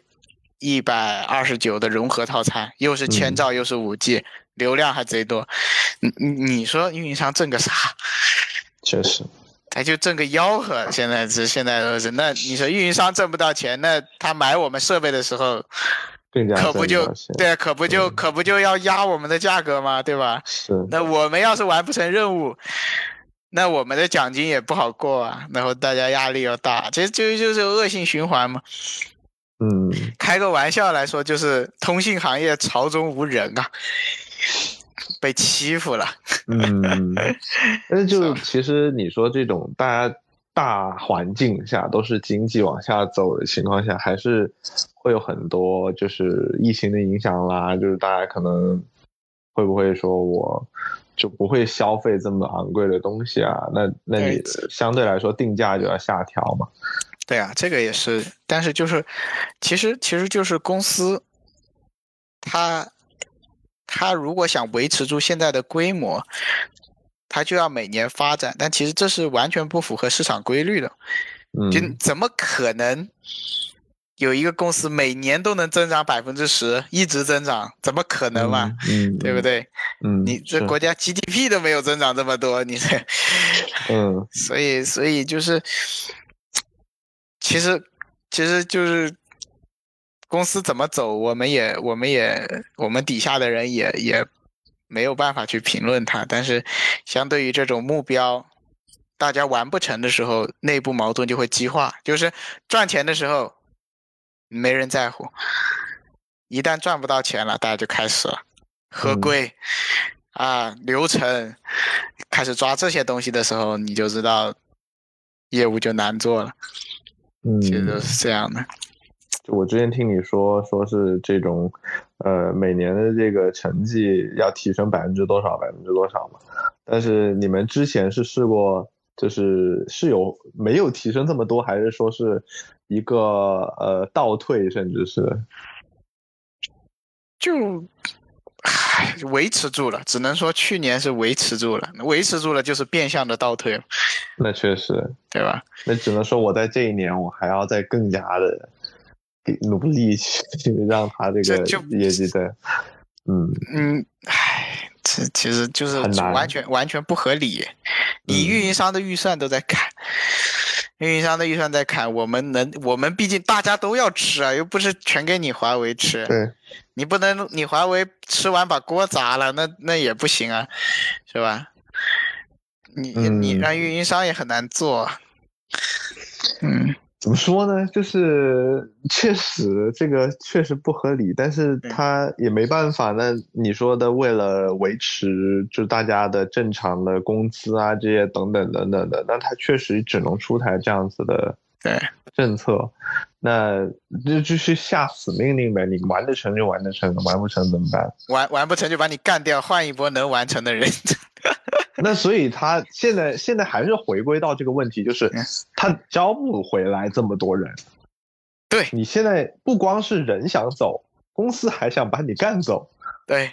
一百二十九的融合套餐，又是千兆又是五 G，流量还贼多，你你你说运营商挣个啥？确实，他就挣个吆喝。现在是现在都是，那你说运营商挣不到钱，那他买我们设备的时候，更加可不就对啊，可不就可不就要压我们的价格吗？对吧？是，那我们要是完不成任务，那我们的奖金也不好过啊，然后大家压力又大，这就就是恶性循环嘛。嗯，开个玩笑来说，就是通信行业朝中无人啊，被欺负了。嗯，那就其实你说这种大家大环境下都是经济往下走的情况下，还是会有很多就是疫情的影响啦，就是大家可能会不会说我就不会消费这么昂贵的东西啊？那那你相对来说定价就要下调嘛？对啊，这个也是，但是就是，其实其实就是公司，它它如果想维持住现在的规模，它就要每年发展，但其实这是完全不符合市场规律的，就嗯，怎么可能有一个公司每年都能增长百分之十，一直增长，怎么可能嘛？嗯，对不？对？嗯，你这国家 GDP 都没有增长这么多，你这。嗯所以，所以就是，其实，其实就是公司怎么走，我们也，我们也，我们底下的人也也没有办法去评论它。但是，相对于这种目标，大家完不成的时候，内部矛盾就会激化。就是赚钱的时候，没人在乎；一旦赚不到钱了，大家就开始了合嗯规。啊，流程开始抓这些东西的时候，你就知道业务就难做了，嗯，其实都是这样的。我之前听你说，说是这种，呃，每年的这个成绩要提升百分之多少，百分之多少嘛。但是你们之前是试过，就是是有没有提升这么多，还是说是一个呃倒退，甚至是就唉维持住了，只能说去年是维持住了，维持住了就是变相的倒退了，那确实，对吧？那只能说我在这一年我还要再更加的努力去让他这个就业绩的，嗯嗯，唉，这其实就是完全完全不合理。你嗯运营商的预算都在砍，运营商的预算在砍，我们能，我们毕竟大家都要吃啊，又不是全给你华为吃。对，你不能你华为吃完把锅砸了，那那也不行啊，是吧？你你嗯让运营商也很难做。嗯，怎么说呢？就是确实这个确实不合理，但是嗯他也没办法。那你说的，为了维持就大家的正常的工资啊，这些等等等等的，那他确实只能出台这样子的对，政策。那就就是下死命令呗，你完得成就完得成，完不成怎么办？完完不成就把你干掉，换一波能完成的人。那所以他现在现在还是回归到这个问题，就是嗯他招不回来这么多人。对你现在不光是人想走，公司还想把你干走，对，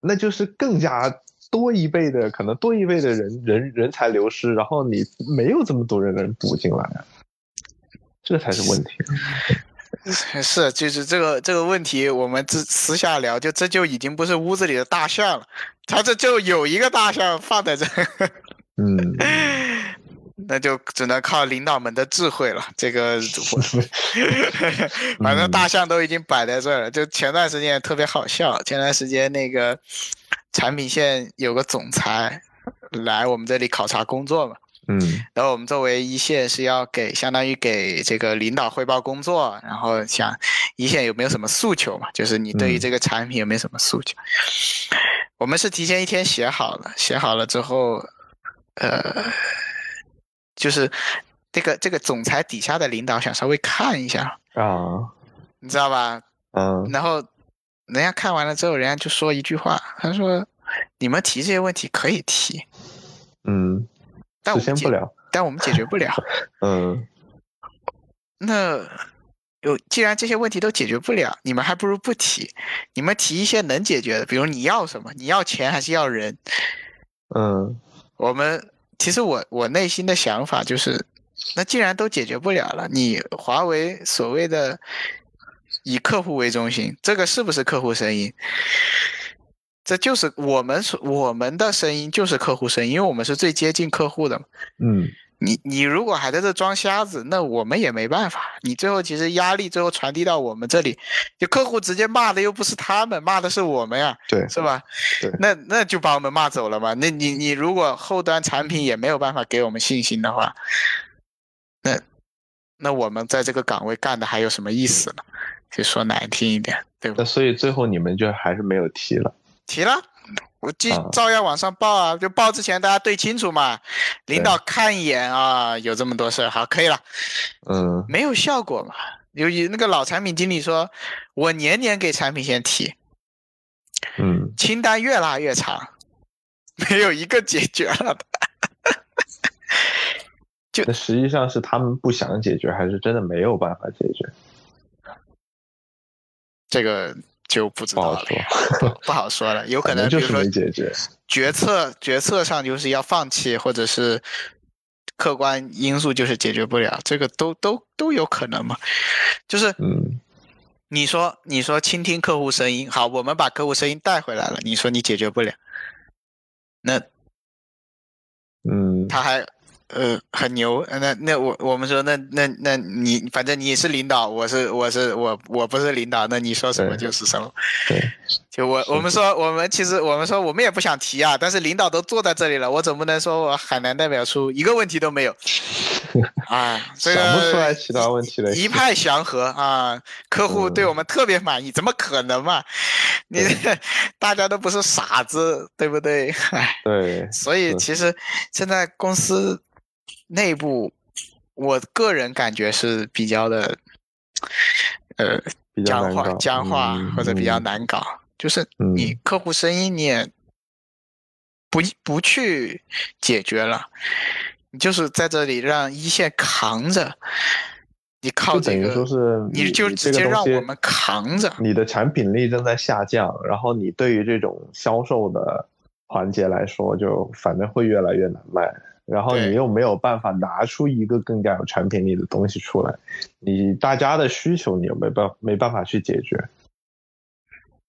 那就是更加多一倍的可能多一倍的人人人才流失，然后你没有这么多人能补进来啊，这才是问题。是就是这个这个问题，我们私私下聊，就这就已经不是屋子里的大象了，他这就有一个大象放在这。嗯，那就只能靠领导们的智慧了。这个我，反正大象都已经摆在这儿了。就前段时间也特别好笑，前段时间那个产品线有个总裁来我们这里考察工作嘛，嗯。然后我们作为一线是要给相当于给这个领导汇报工作，然后想一线有没有什么诉求嘛，就是你对于嗯。这个产品有没有什么诉求？我们是提前一天写好了，写好了之后，呃，就是这个这个总裁底下的领导想稍微看一下，啊。你知道吧？嗯。然后人家看完了之后，人家就说一句话，他说：“你们提这些问题可以提，嗯，但我们解实现不了。但我们解决不了。”嗯那有既然这些问题都解决不了，你们还不如不提，你们提一些能解决的，比如你要什么，你要钱还是要人？嗯我们其实我我内心的想法就是，那既然都解决不了了，你华为所谓的以客户为中心，这个是不是客户声音？这就是我们所我们的声音就是客户声音，因为我们是最接近客户的嘛。嗯你你如果还在这装瞎子，那我们也没办法。你最后其实压力最后传递到我们这里，就客户直接骂的又不是他们，骂的是我们呀，对是吧对？那那就把我们骂走了嘛。那你你如果后端产品也没有办法给我们信心的话，那那我们在这个岗位干的还有什么意思呢？就说难听一点，对吧那？所以最后你们就还是没有提了。提了，我继啊照样往上报啊，就报之前大家对清楚嘛，领导看一眼啊，有这么多事儿，好，可以了。嗯没有效果嘛。由于那个老产品经理说，我年年给产品线提，嗯清单越拉越长，没有一个解决了的。那实际上是他们不想解决，还是真的没有办法解决？这个就不知道了，说，不不好说了。有可能就是能比如说没解决。决策决策上就是要放弃，或者是客观因素就是解决不了，这个都都都有可能嘛。就是嗯你说你说倾听客户声音，好，我们把客户声音带回来了，你说你解决不了，那嗯他还呃很牛，那那我我们说那那那你反正你是领导，我是我是我我不是领导，那你说什么就是什么。对，就我我们说我们其实我们说我们也不想提啊，但是领导都坐在这里了，我总不能说我海南代表处一个问题都没有。啊，这想不出来其他问题了。一派祥和啊，客户对我们特别满意，怎么可能嘛？你 大家都不是傻子，对不对？唉。对，所以其实现在公司内部，我个人感觉是比较的，呃，比较僵化、僵化嗯或者比较嗯难搞。就是嗯你客户声音你也不不去解决了，你就是在这里让一线扛着，你靠这个，说是你就直接让我们扛着。你的产品力正在下降，然后你对于这种销售的环节来说，就反正会越来越难卖。然后你又没有办法拿出一个更加有产品力的东西出来，你大家的需求你又没办没办法去解决。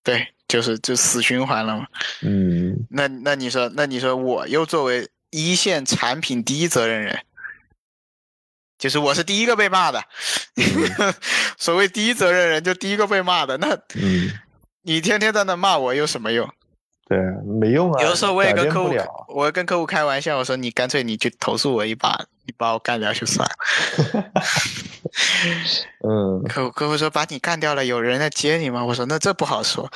对，就是就死循环了嘛。嗯，那那你说，那你说我又作为一线产品第一责任人，就是我是第一个被骂的。所谓第一责任人，就第一个被骂的。那嗯，你天天在那骂我有什么用？对，没用啊。有的时候我也跟客户我跟客户开玩笑，我说你干脆你去投诉我一把，你把我干掉就算了。嗯，客户客户说把你干掉了，有人来接你吗？我说那这不好说。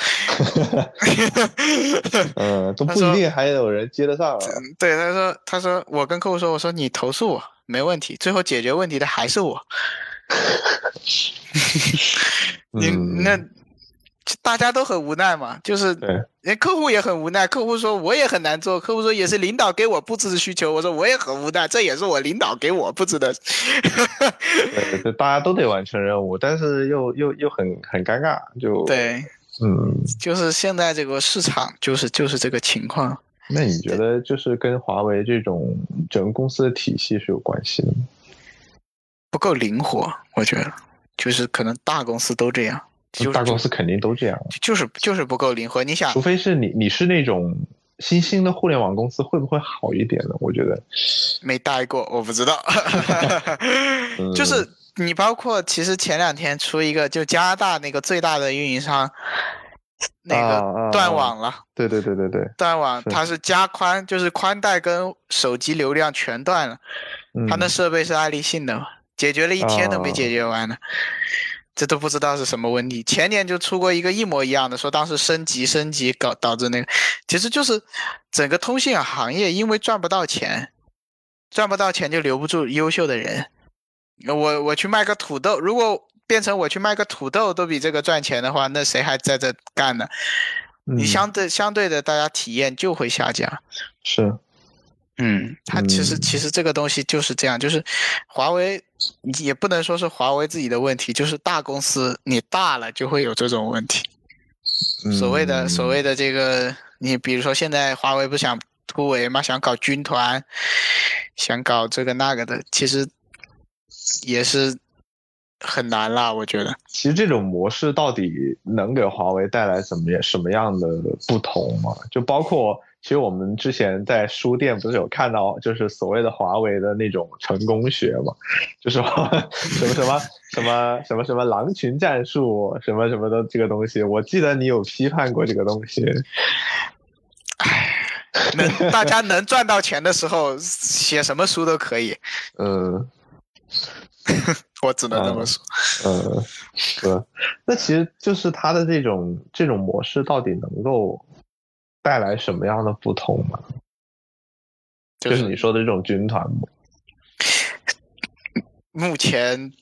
嗯，说不一定还有人接得上啊。对，他说他说我跟客户说，我说你投诉我没问题，最后解决问题的还是我。你嗯那大家都很无奈嘛，就是对，连客户也很无奈。客户说我也很难做，客户说也是领导给我布置的需求，我说我也很无奈，这也是我领导给我布置的。对，就大家都得完成任务，但是又又又很很尴尬，就，对，嗯，就是现在这个市场就是就是这个情况。那你觉得就是跟华为这种整个公司的体系是有关系的吗？不够灵活，我觉得，就是可能大公司都这样，就是大公司肯定都这样，就是就是不够灵活。你想除，非是你你是那种新兴的互联网公司，会不会好一点呢？我觉得，没待过，我不知道。就是你包括其实前两天出一个，就加拿大那个最大的运营商，那个啊断网了。对对对对对，断网它是加宽，就是宽带跟手机流量全断了。嗯它那设备是爱立信的嘛，解决了一天都没啊解决完呢。这都不知道是什么问题。前年就出过一个一模一样的，说当时升级升级搞导致那个，其实就是整个通信行业因为赚不到钱，赚不到钱就留不住优秀的人。我我去卖个土豆，如果变成我去卖个土豆都比这个赚钱的话，那谁还在这干呢？你嗯相对相对的，大家体验就会下降。是嗯，它其实嗯其实这个东西就是这样，就是华为也不能说是华为自己的问题，就是大公司你大了就会有这种问题。所谓的所谓。的这个，你比如说现在华为不想突围嘛，想搞军团，想搞这个那个的，其实也是很难啦，我觉得。其实这种模式到底能给华为带来怎么样什么样的不同吗？就包括其实我们之前在书店不是有看到，就是所谓的华为的那种成功学嘛，就是什么什么什么什么什么狼群战术，什么什么的这个东西，我记得你有批判过这个东西。能大家能赚到钱的时候，写什么书都可以，嗯我只能这么说。嗯，是。那其实就是它的这种这种模式到底能够带来什么样的不同吗？就就是你说的这种军团模目前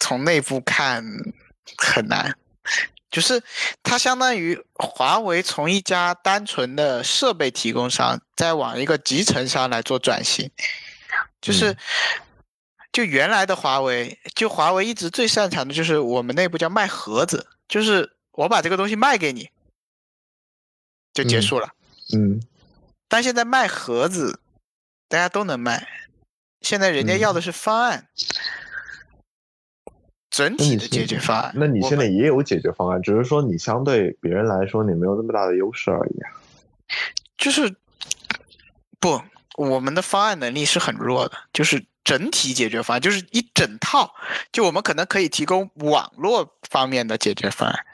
从内部看很难，就是它相当于华为从一家单纯的设备提供商，再往一个集成商来做转型，就是。嗯就原来的华为，就华为一直最擅长的就是我们内部叫卖盒子，就是我把这个东西卖给你，就结嗯束了。嗯但现在卖盒子，大家都能卖。现在人家嗯要的是方案，整体的解决方案。那你现在也有解决方案，只是说你相对别人来说你没有那么大的优势而已啊。就是不，我们的方案能力是很弱的，就是整体解决方案，就是一整套。就我们可能可以提供网络方面的解决方案，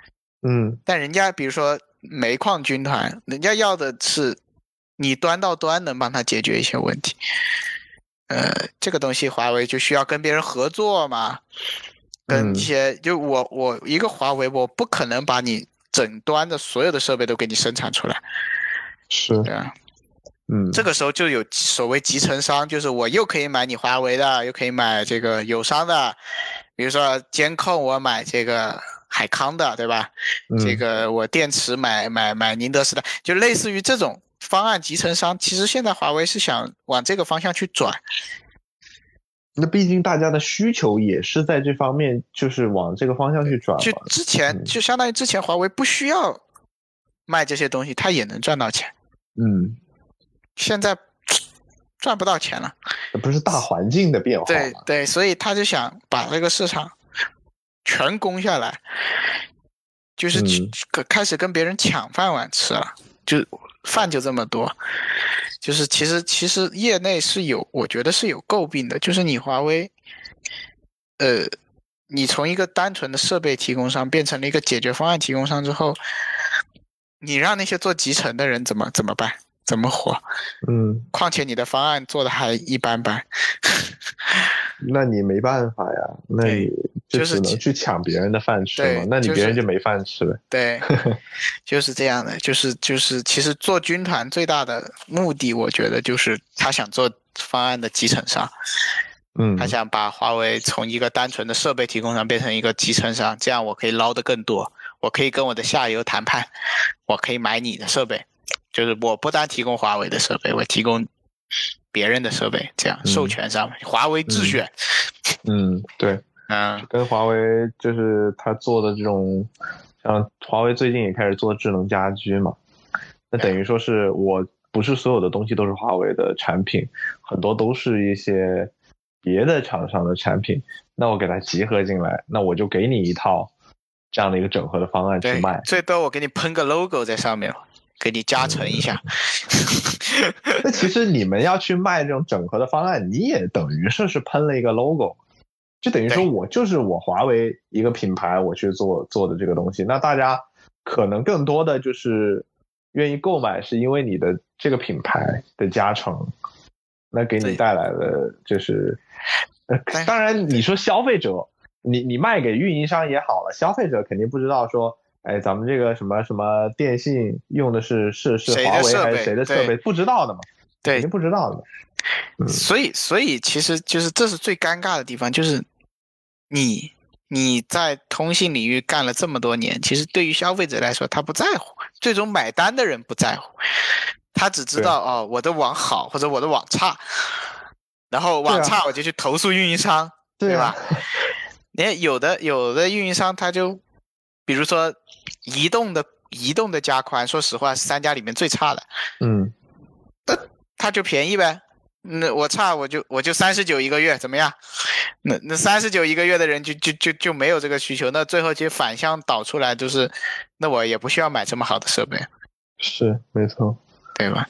嗯但人家比如说煤矿军团，人家要的是你端到端能帮他解决一些问题。呃，这个东西华为就需要跟别人合作嘛，跟嗯一些、就我我一个华为，我不可能把你整端的所有的设备都给你生产出来，是对啊。嗯这个时候就有所谓集成商，就是我又可以买你华为的，又可以买这个友商的，比如说监控我买这个海康的，对吧？这嗯个我电池买买买宁德时代，就类似于这种方案集成商。其实现在华为是想往这个方向去转，那毕竟大家的需求也是在这方面，就是往这个方向去转就。之前嗯就相当于之前华为不需要卖这些东西，它也能赚到钱，嗯，现在 赚不到钱了。不是大环境的变化嘛？对对，所以他就想把这个市场全攻下来，就是去开始跟别人抢饭碗吃了，就饭就这么多。就是其实其实业内是有，我觉得是有诟病的，就是你华为，呃，你从一个单纯的设备提供商变成了一个解决方案提供商之后，你让那些做集成的人怎么怎么办？怎么活？嗯，况且你的方案做的还一般般。那你没办法呀，那你就只能去抢别人的饭吃对嘛。那你别人就没饭吃呗。对，就是这样的，就是就是，其实做军团最大的目的，我觉得就是他想做方案的集成商，嗯他想把华为从一个单纯的设备提供商变成一个集成商，这样我可以捞的更多，我可以跟我的下游谈判，我可以买你的设备，就是我不单提供华为的设备，我提供别人的设备，这样嗯授权上面，华为自选，嗯，对，嗯跟华为就是他做的这种，像华为最近也开始做智能家居嘛，那等于说是我不是所有的东西都是华为的产品，很多都是一些别的厂商的产品，那我给它集合进来，那我就给你一套这样的一个整合的方案去卖，。最多我给你喷个 logo 在上面，给你加成一下。那其实你们要去卖这种整合的方案，你也等于是是喷了一个 logo，就等于说我就是我华为一个品牌，我去做做的这个东西。那大家可能更多的就是愿意购买，是因为你的这个品牌的加成，那给你带来的就是，当然你说消费者，你你卖给运营商也好了，消费者肯定不知道说。哎，咱们这个什么什么电信用的是是是华为还是谁的设备？不知道的嘛。肯对定，不知道的嘛。嗯所以所以其实就是这是最尴尬的地方，就是你你在通信领域干了这么多年，其实对于消费者来说他不在乎，最终买单的人不在乎，他只知道哦我的网好或者我的网差，然后网差我就去投诉运营商，对吧？你看有的有的运营商他就，比如说移动的移动的加宽，说实话是三家里面最差的，嗯，那它就便宜呗。那我差我就我就三十九一个月怎么样？那那三十九一个月的人就就就就没有这个需求，那最后其实反向导出来就是，那我也不需要买这么好的设备。是没错，对吧？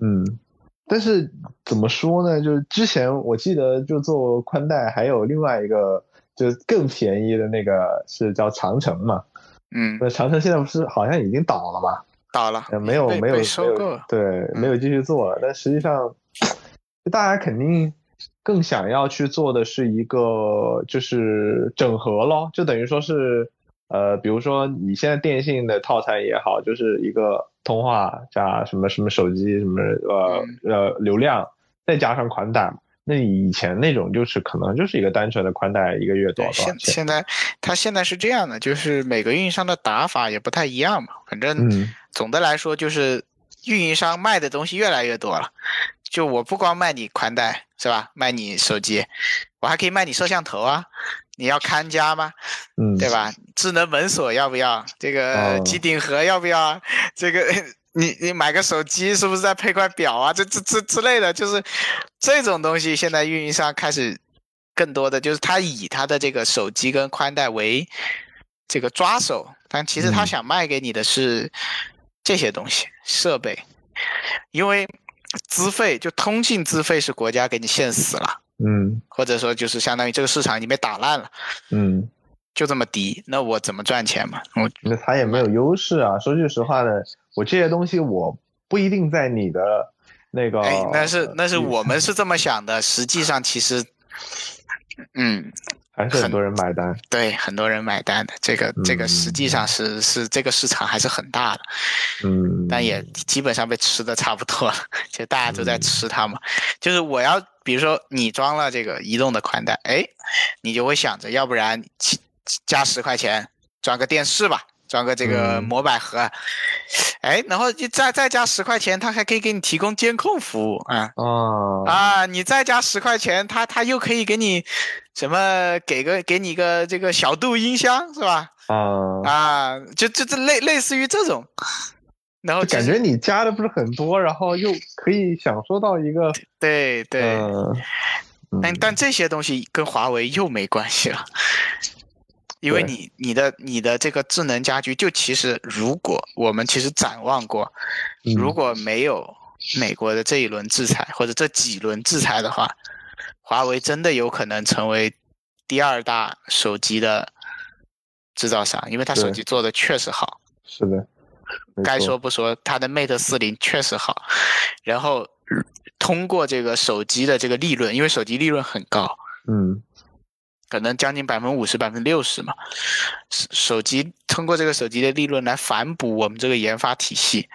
嗯，但是怎么说呢？就是之前我记得就做宽带，还有另外一个就是更便宜的那个是叫长城嘛。嗯，那长城现在不是好像已经倒了吗？倒了，没有没有没有，对，没有继续做了。但实际上。大家肯定更想要去做的是一个就是整合咯，就等于说是呃，比如说你现在电信的套餐也好，就是一个通话加什么什么手机什么呃呃流量，再加上宽带。那以前那种就是可能就是一个单纯的宽带，一个月多少钱？现现在它现在是这样的，就是每个运营商的打法也不太一样嘛。反正总的来说就是运营商卖的东西越来越多了。就我不光卖你宽带是吧？卖你手机，我还可以卖你摄像头啊！你要看家吗？嗯，对吧？智能门锁要不要？这个机顶盒要不要？这个你你买个手机是不是再配块表啊？这这这之类的，就是这种东西，现在运营商开始更多的就是他以他的这个手机跟宽带为这个抓手，但其实他想卖给你的是这些东西设备，因为。资费就通信资费是国家给你限死了，嗯，或者说就是相当于这个市场已经被打烂了，嗯，就这么低，那我怎么赚钱嘛？我那他也没有优势啊。说句实话的，我这些东西我不一定在你的那个，哎，那是那是我们是这么想的，实际上其实，嗯。还是很多人买单，对，很多人买单的，这个这个实际上是是这个市场还是很大的，嗯，但也基本上被吃的差不多了，就大家都在吃它嘛。就是我要，比如说你装了这个移动的宽带，哎，你就会想着，要不然加十块钱装个电视吧。装个这个摩百盒，哎，然后你再再加十块钱，他还可以给你提供监控服务啊。哦。啊，你再加十块钱，他他又可以给你什么？给个给你个这个小度音箱是吧？啊。啊，就就这类类似于这种，然后感觉你加的不是很多，然后又可以享受到一个对对。但但这些东西跟华为又没关系了。因为你你的你的这个智能家居，就其实如果我们其实展望过，如果没有美国的这一轮制裁或者这几轮制裁的话，华为真的有可能成为第二大手机的制造商，因为它手机做的确实好。是的，该说不说，它的 Mate 四零确实好，然后通过这个手机的这个利润，因为手机利润很高。嗯。可能将近百分之五十、百分之六十嘛，手手机通过这个手机的利润来反哺我们这个研发体系，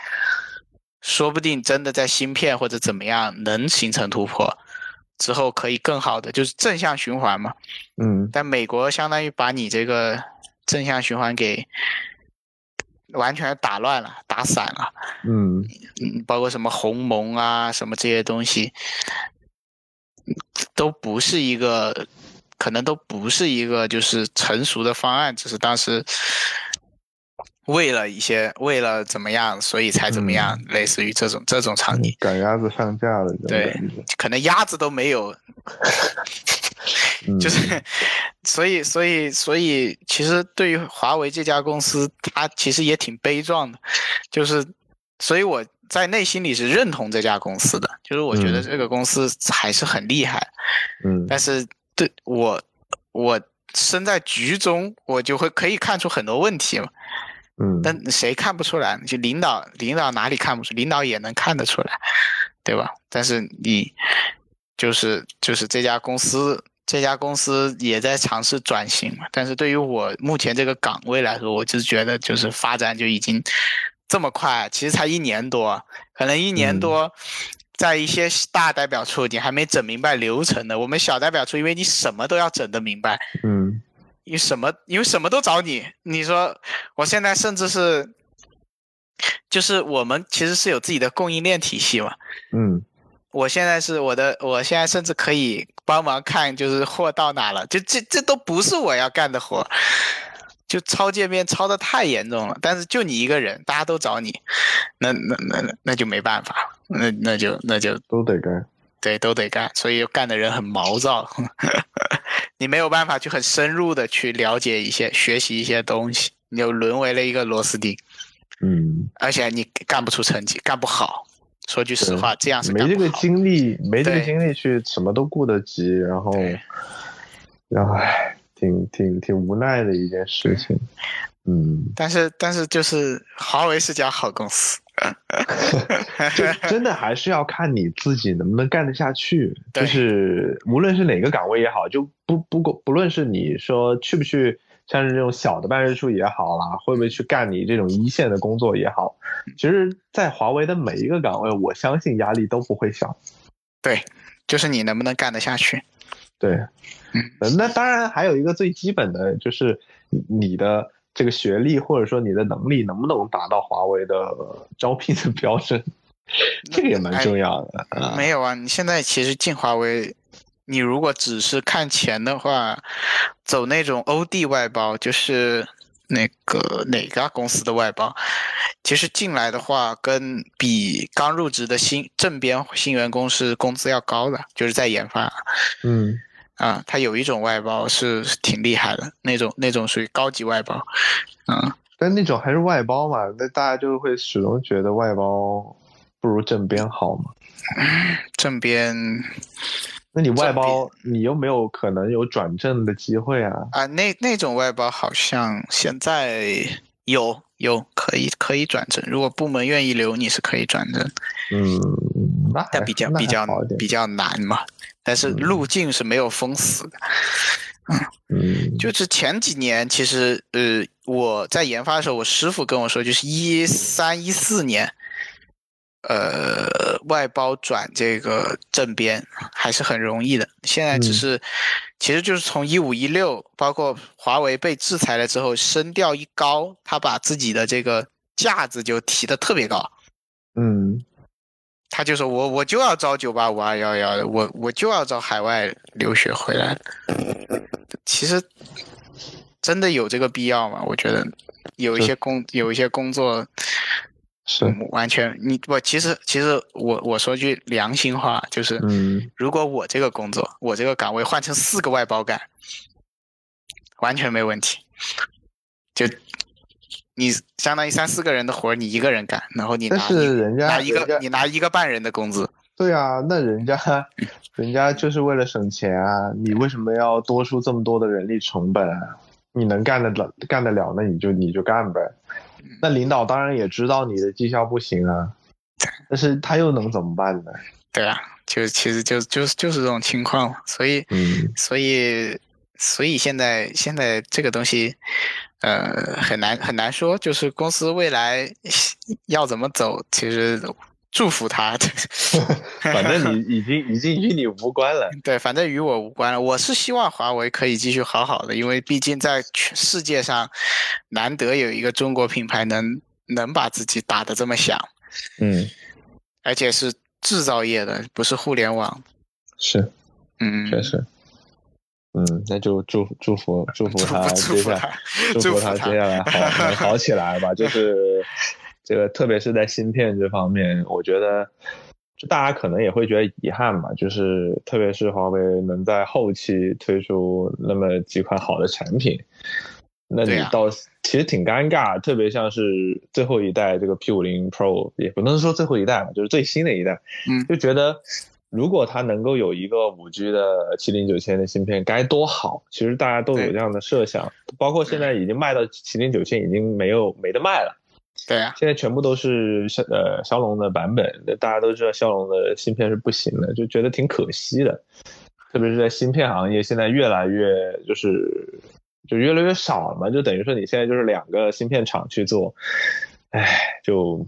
说不定真的在芯片或者怎么样能形成突破，之后可以更好的就是正向循环嘛。嗯。但美国相当于把你这个正向循环给完全打乱了、打散了。嗯。嗯，包括什么鸿蒙啊，什么这些东西，都不是一个。可能都不是一个就是成熟的方案，只是当时为了一些为了怎么样，所以才怎么样，类似于这种这种场景。赶鸭子上架了，对，可能鸭子都没有，就是所以所以所以，其实对于华为这家公司，它其实也挺悲壮的，就是所以我在内心里是认同这家公司的，就是我觉得这个公司还是很厉害，嗯，但是。对我，我身在局中，我就会可以看出很多问题嘛。嗯，但谁看不出来？就领导，领导哪里看不出？领导也能看得出来，对吧？但是你就是就是这家公司，这家公司也在尝试转型嘛。但是对于我目前这个岗位来说，我就觉得就是发展就已经这么快，其实才一年多，可能一年多。在一些大代表处，你还没整明白流程呢。我们小代表处，因为你什么都要整得明白，嗯，你什么，因为什么都找你。你说，我现在甚至是就是我们其实是有自己的供应链体系嘛。嗯，我现在是我的，我现在甚至可以帮忙看，就是货到哪了，就这这都不是我要干的活，就抄界面抄的太严重了。但是就你一个人，大家都找你，那那那那就没办法，那那就那就都得干。对，都得干，所以干的人很毛躁，你没有办法去很深入的去了解一些、学习一些东西，你就沦为了一个螺丝钉。嗯，而且你干不出成绩，干不好。说句实话，这样是没这个精力，没这个精力去什么都顾得及，然后，然后唉，挺挺挺无奈的一件事情。嗯，但是但是就是华为是家好公司。就真的还是要看你自己能不能干得下去。就是无论是哪个岗位也好，就不不过不论是你说去不去，像是这种小的办事处也好啦，会不会去干你这种一线的工作也好，其实，在华为的每一个岗位，我相信压力都不会小。对，就是你能不能干得下去。对，嗯，那当然还有一个最基本的就是你的。这个学历或者说你的能力能不能达到华为的招聘的标准，这个也蛮重要的。没有啊，你现在其实进华为，你如果只是看钱的话，走那种 OD 外包，就是那个哪家公司的外包，其实进来的话，跟比刚入职的新正编新员工是工资要高的，就是在研发。嗯。啊，他有一种外包是挺厉害的，那种那种属于高级外包，嗯，但那种还是外包嘛，那大家就会始终觉得外包不如正编好嘛。正编，那你外包你又没有可能有转正的机会啊？啊，那那种外包好像现在有有可以可以转正，如果部门愿意留，你是可以转正。嗯，那但比较比较比较难嘛。但是路径是没有封死的，嗯，就是前几年其实呃我在研发的时候，我师傅跟我说，就是一三一四年，呃外包转这个正编还是很容易的。现在只是，其实就是从一五一六，包括华为被制裁了之后，声调一高，他把自己的这个架子就提的特别高，嗯。他就说：“我我就要招九八五二幺幺的，我我就要招海外留学回来。其实真的有这个必要吗？我觉得有一些工有一些工作是完全你我。其实其实我我说句良心话，就是如果我这个工作我这个岗位换成四个外包干，完全没问题。就。”你相当于三四个人的活你一个人干，然后你拿拿一个你拿一个半人的工资。对啊，那人家人家就是为了省钱啊，你为什么要多出这么多的人力成本啊？你能干得了干得了，那你就你就干呗。那领导当然也知道你的绩效不行啊，但是他又能怎么办呢？对啊，就其实就就是就是这种情况，所以所以所以现在现在这个东西。呃，很难很难说，就是公司未来要怎么走，其实祝福他。反正你已经已经与你无关了。对，反正与我无关了。我是希望华为可以继续好好的，因为毕竟在全世界上，难得有一个中国品牌能能把自己打得这么响。嗯，而且是制造业的，不是互联网。是，嗯，确实。嗯，那就祝祝福祝福他接下来祝福他接下来好好起来吧。就是这个，特别是在芯片这方面，我觉得就大家可能也会觉得遗憾嘛。就是特别是华为能在后期推出那么几款好的产品，那你到其实挺尴尬。特别像是最后一代这个 P 五零 Pro，也不能说最后一代吧，就是最新的一代，嗯，就觉得。如果它能够有一个五 G 的麒麟九千的芯片，该多好！其实大家都有这样的设想，包括现在已经卖到麒麟九千已经没有没得卖了。对啊，现在全部都是骁呃骁龙的版本，大家都知道骁龙的芯片是不行的，就觉得挺可惜的。特别是在芯片行业，现在越来越就是就越来越少了嘛，就等于说你现在就是两个芯片厂去做，唉，就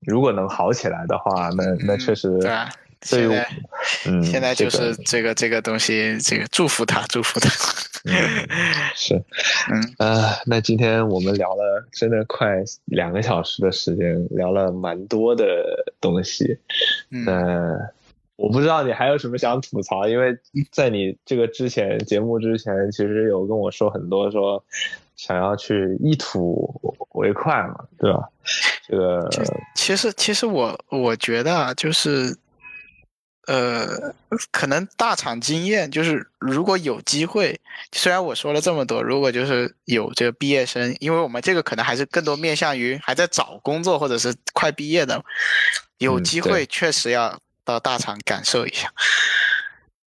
如果能好起来的话，那那确实。现在，嗯，现在就是这个这个东西，这个祝福他，祝福他。是，嗯啊，那今天我们聊了真的快两个小时的时间，聊了蛮多的东西。嗯呃，我不知道你还有什么想吐槽，因为在你这个之前节目之前，其实有跟我说很多说想要去一吐为快嘛，对吧？这个其实其实我我觉得啊，就是，呃，可能大厂经验就是，如果有机会，虽然我说了这么多，如果就是有这个毕业生，因为我们这个可能还是更多面向于还在找工作或者是快毕业的，有机会确实要到大厂感受一下。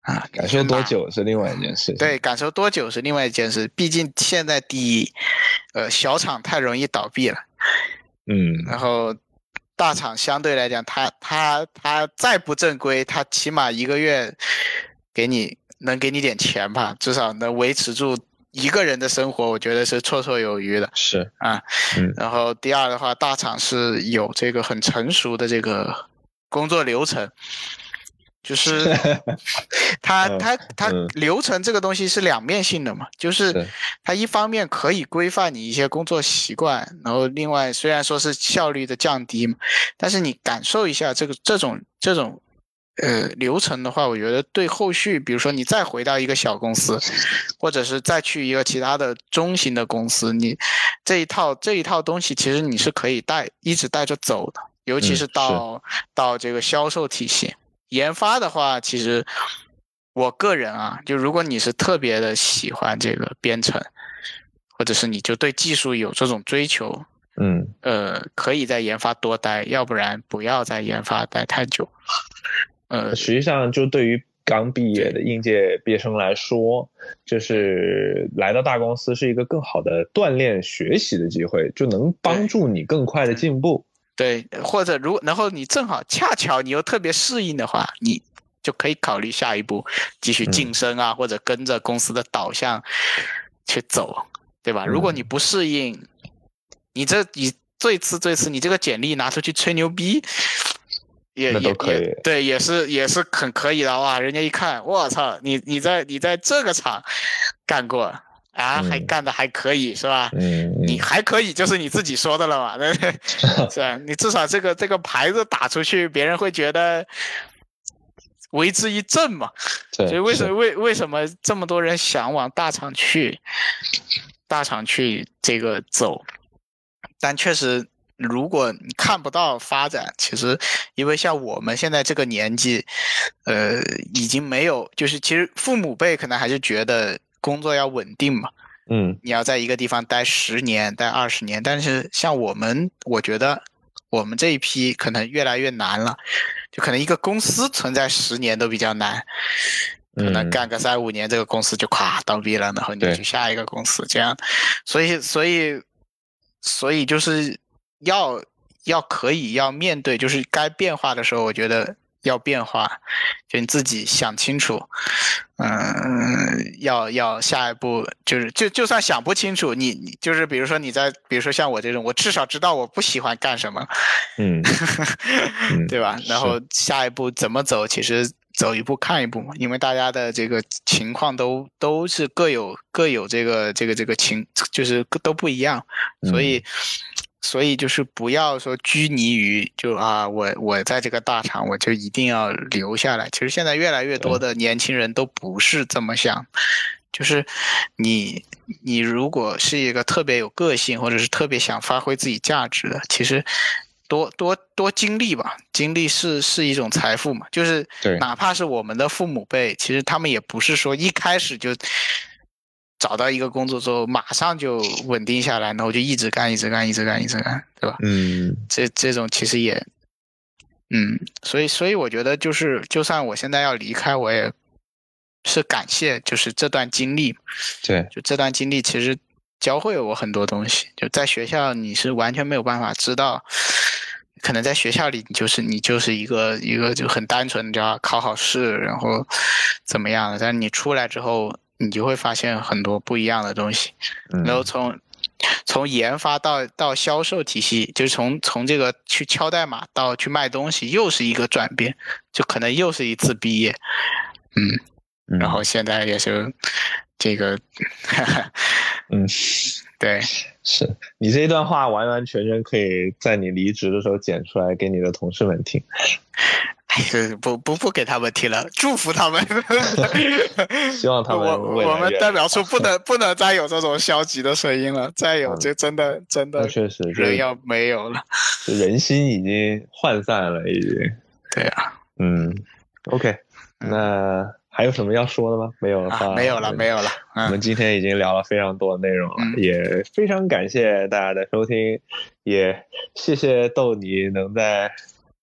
啊，感受多久是另外一件事情。对，感受多久是另外一件事。毕竟现在第一，呃，小厂太容易倒闭了，嗯，然后大厂相对来讲，它它它再不正规，它起码一个月给你能给你点钱吧，至少能维持住一个人的生活，我觉得是绰绰有余的是，啊。嗯然后第二的话，大厂是有这个很成熟的这个工作流程，就是 它嗯它它嗯流程这个东西是两面性的嘛，就是是它一方面可以规范你一些工作习惯，然后另外虽然说是效率的降低嘛，但是你感受一下这个这种这种。呃，流程的话，我觉得对后续，比如说你再回到一个小公司，或者是再去一个其他的中型的公司，你这一套这一套东西，其实你是可以带一直带着走的，尤其是嗯是到、到这个销售体系。研发的话，其实我个人啊，就如果你是特别的喜欢这个编程，或者是你就对技术有这种追求，嗯呃，可以在研发多待，要不然不要在研发待太久。呃，实际上，就对于刚毕业的应届毕业生来说，就是来到大公司是一个更好的锻炼学习的机会，就能帮助你更快的进步。对，或者如然后你正好恰巧你又特别适应的话，你就可以考虑下一步继续晋升啊，或者跟着公司的导向去走，对吧？如果你不适应，你这你最次最次你这个简历拿出去吹牛逼。也也可以也对，也是也是很可以的哇！人家一看，我操，你你在你在这个厂干过啊，还嗯干的还可以是吧？嗯，你还可以，就是你自己说的了嘛，对不对？是吧？你至少这个这个牌子打出去，别人会觉得为之一振嘛。对，所以为什么为为什么这么多人想往大厂去，大厂去这个走？但确实，如果你看不到发展，其实因为像我们现在这个年纪，呃，已经没有，就是其实父母辈可能还是觉得工作要稳定嘛。嗯。你要在一个地方待十年、待二十年，但是像我们，我觉得我们这一批可能越来越难了，就可能一个公司存在十年都比较难，可能嗯干个三五年，这个公司就咵倒闭了，然后你就去下一个公司，这样，所以所以所以就是要要可以要面对，就是该变化的时候，我觉得要变化，就你自己想清楚，嗯，要要下一步就是就就算想不清楚，你你就是比如说你在比如说像我这种，我至少知道我不喜欢干什么，嗯嗯对吧？然后下一步怎么走，其实走一步看一步嘛，因为大家的这个情况都都是各有各有这个这个这个情，就是都不一样，所以。所以就是不要说拘泥于就啊，我我在这个大厂我就一定要留下来。其实现在越来越多的年轻人都不是这么想，就是你你如果是一个特别有个性，或者是特别想发挥自己价值的，其实多多多经历吧，经历是是一种财富嘛。就是哪怕是我们的父母辈，其实他们也不是说一开始就。找到一个工作之后，马上就稳定下来，然后就一直干，一直干，一直干，一直干，对吧？嗯这这种其实也，嗯，所以所以我觉得就是，就算我现在要离开，我也是感谢，就是这段经历，对，就这段经历其实教会了我很多东西。就在学校你是完全没有办法知道，可能在学校里你就是你就是一个一个就很单纯，就要考好试，然后怎么样的，但是你出来之后，你就会发现很多不一样的东西。嗯然后从从研发到到销售体系，就是从从这个去敲代码到去卖东西，又是一个转变，就可能又是一次毕业，嗯，嗯然后现在也是这个，嗯，对，是你这一段话完完全全可以在你离职的时候剪出来给你的同事们听。哎，不不不给他们听了，祝福他们。希望他们我我们代表处不能 不能再有这种消极的声音了，再有嗯就真的真的确实，这人要没有了。人心已经涣散了，已经。对啊，嗯，OK，嗯那还有什么要说的吗？没有的话，啊没有了没有了。我们嗯，今天已经聊了非常多的内容了，嗯也非常感谢大家的收听，也谢谢豆你能在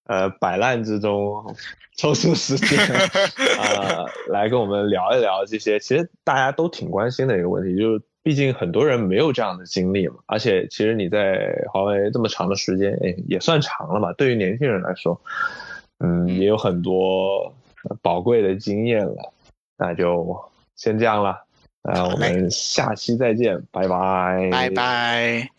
呃摆烂之中抽出时间 啊、来跟我们聊一聊这些，其实大家都挺关心的一个问题，就是毕竟很多人没有这样的经历嘛，而且其实你在华为这么长的时间，哎，也算长了吧，对于年轻人来说，嗯，也有很多呃宝贵的经验了，那就先这样了。那我们下期再见，拜拜，拜拜。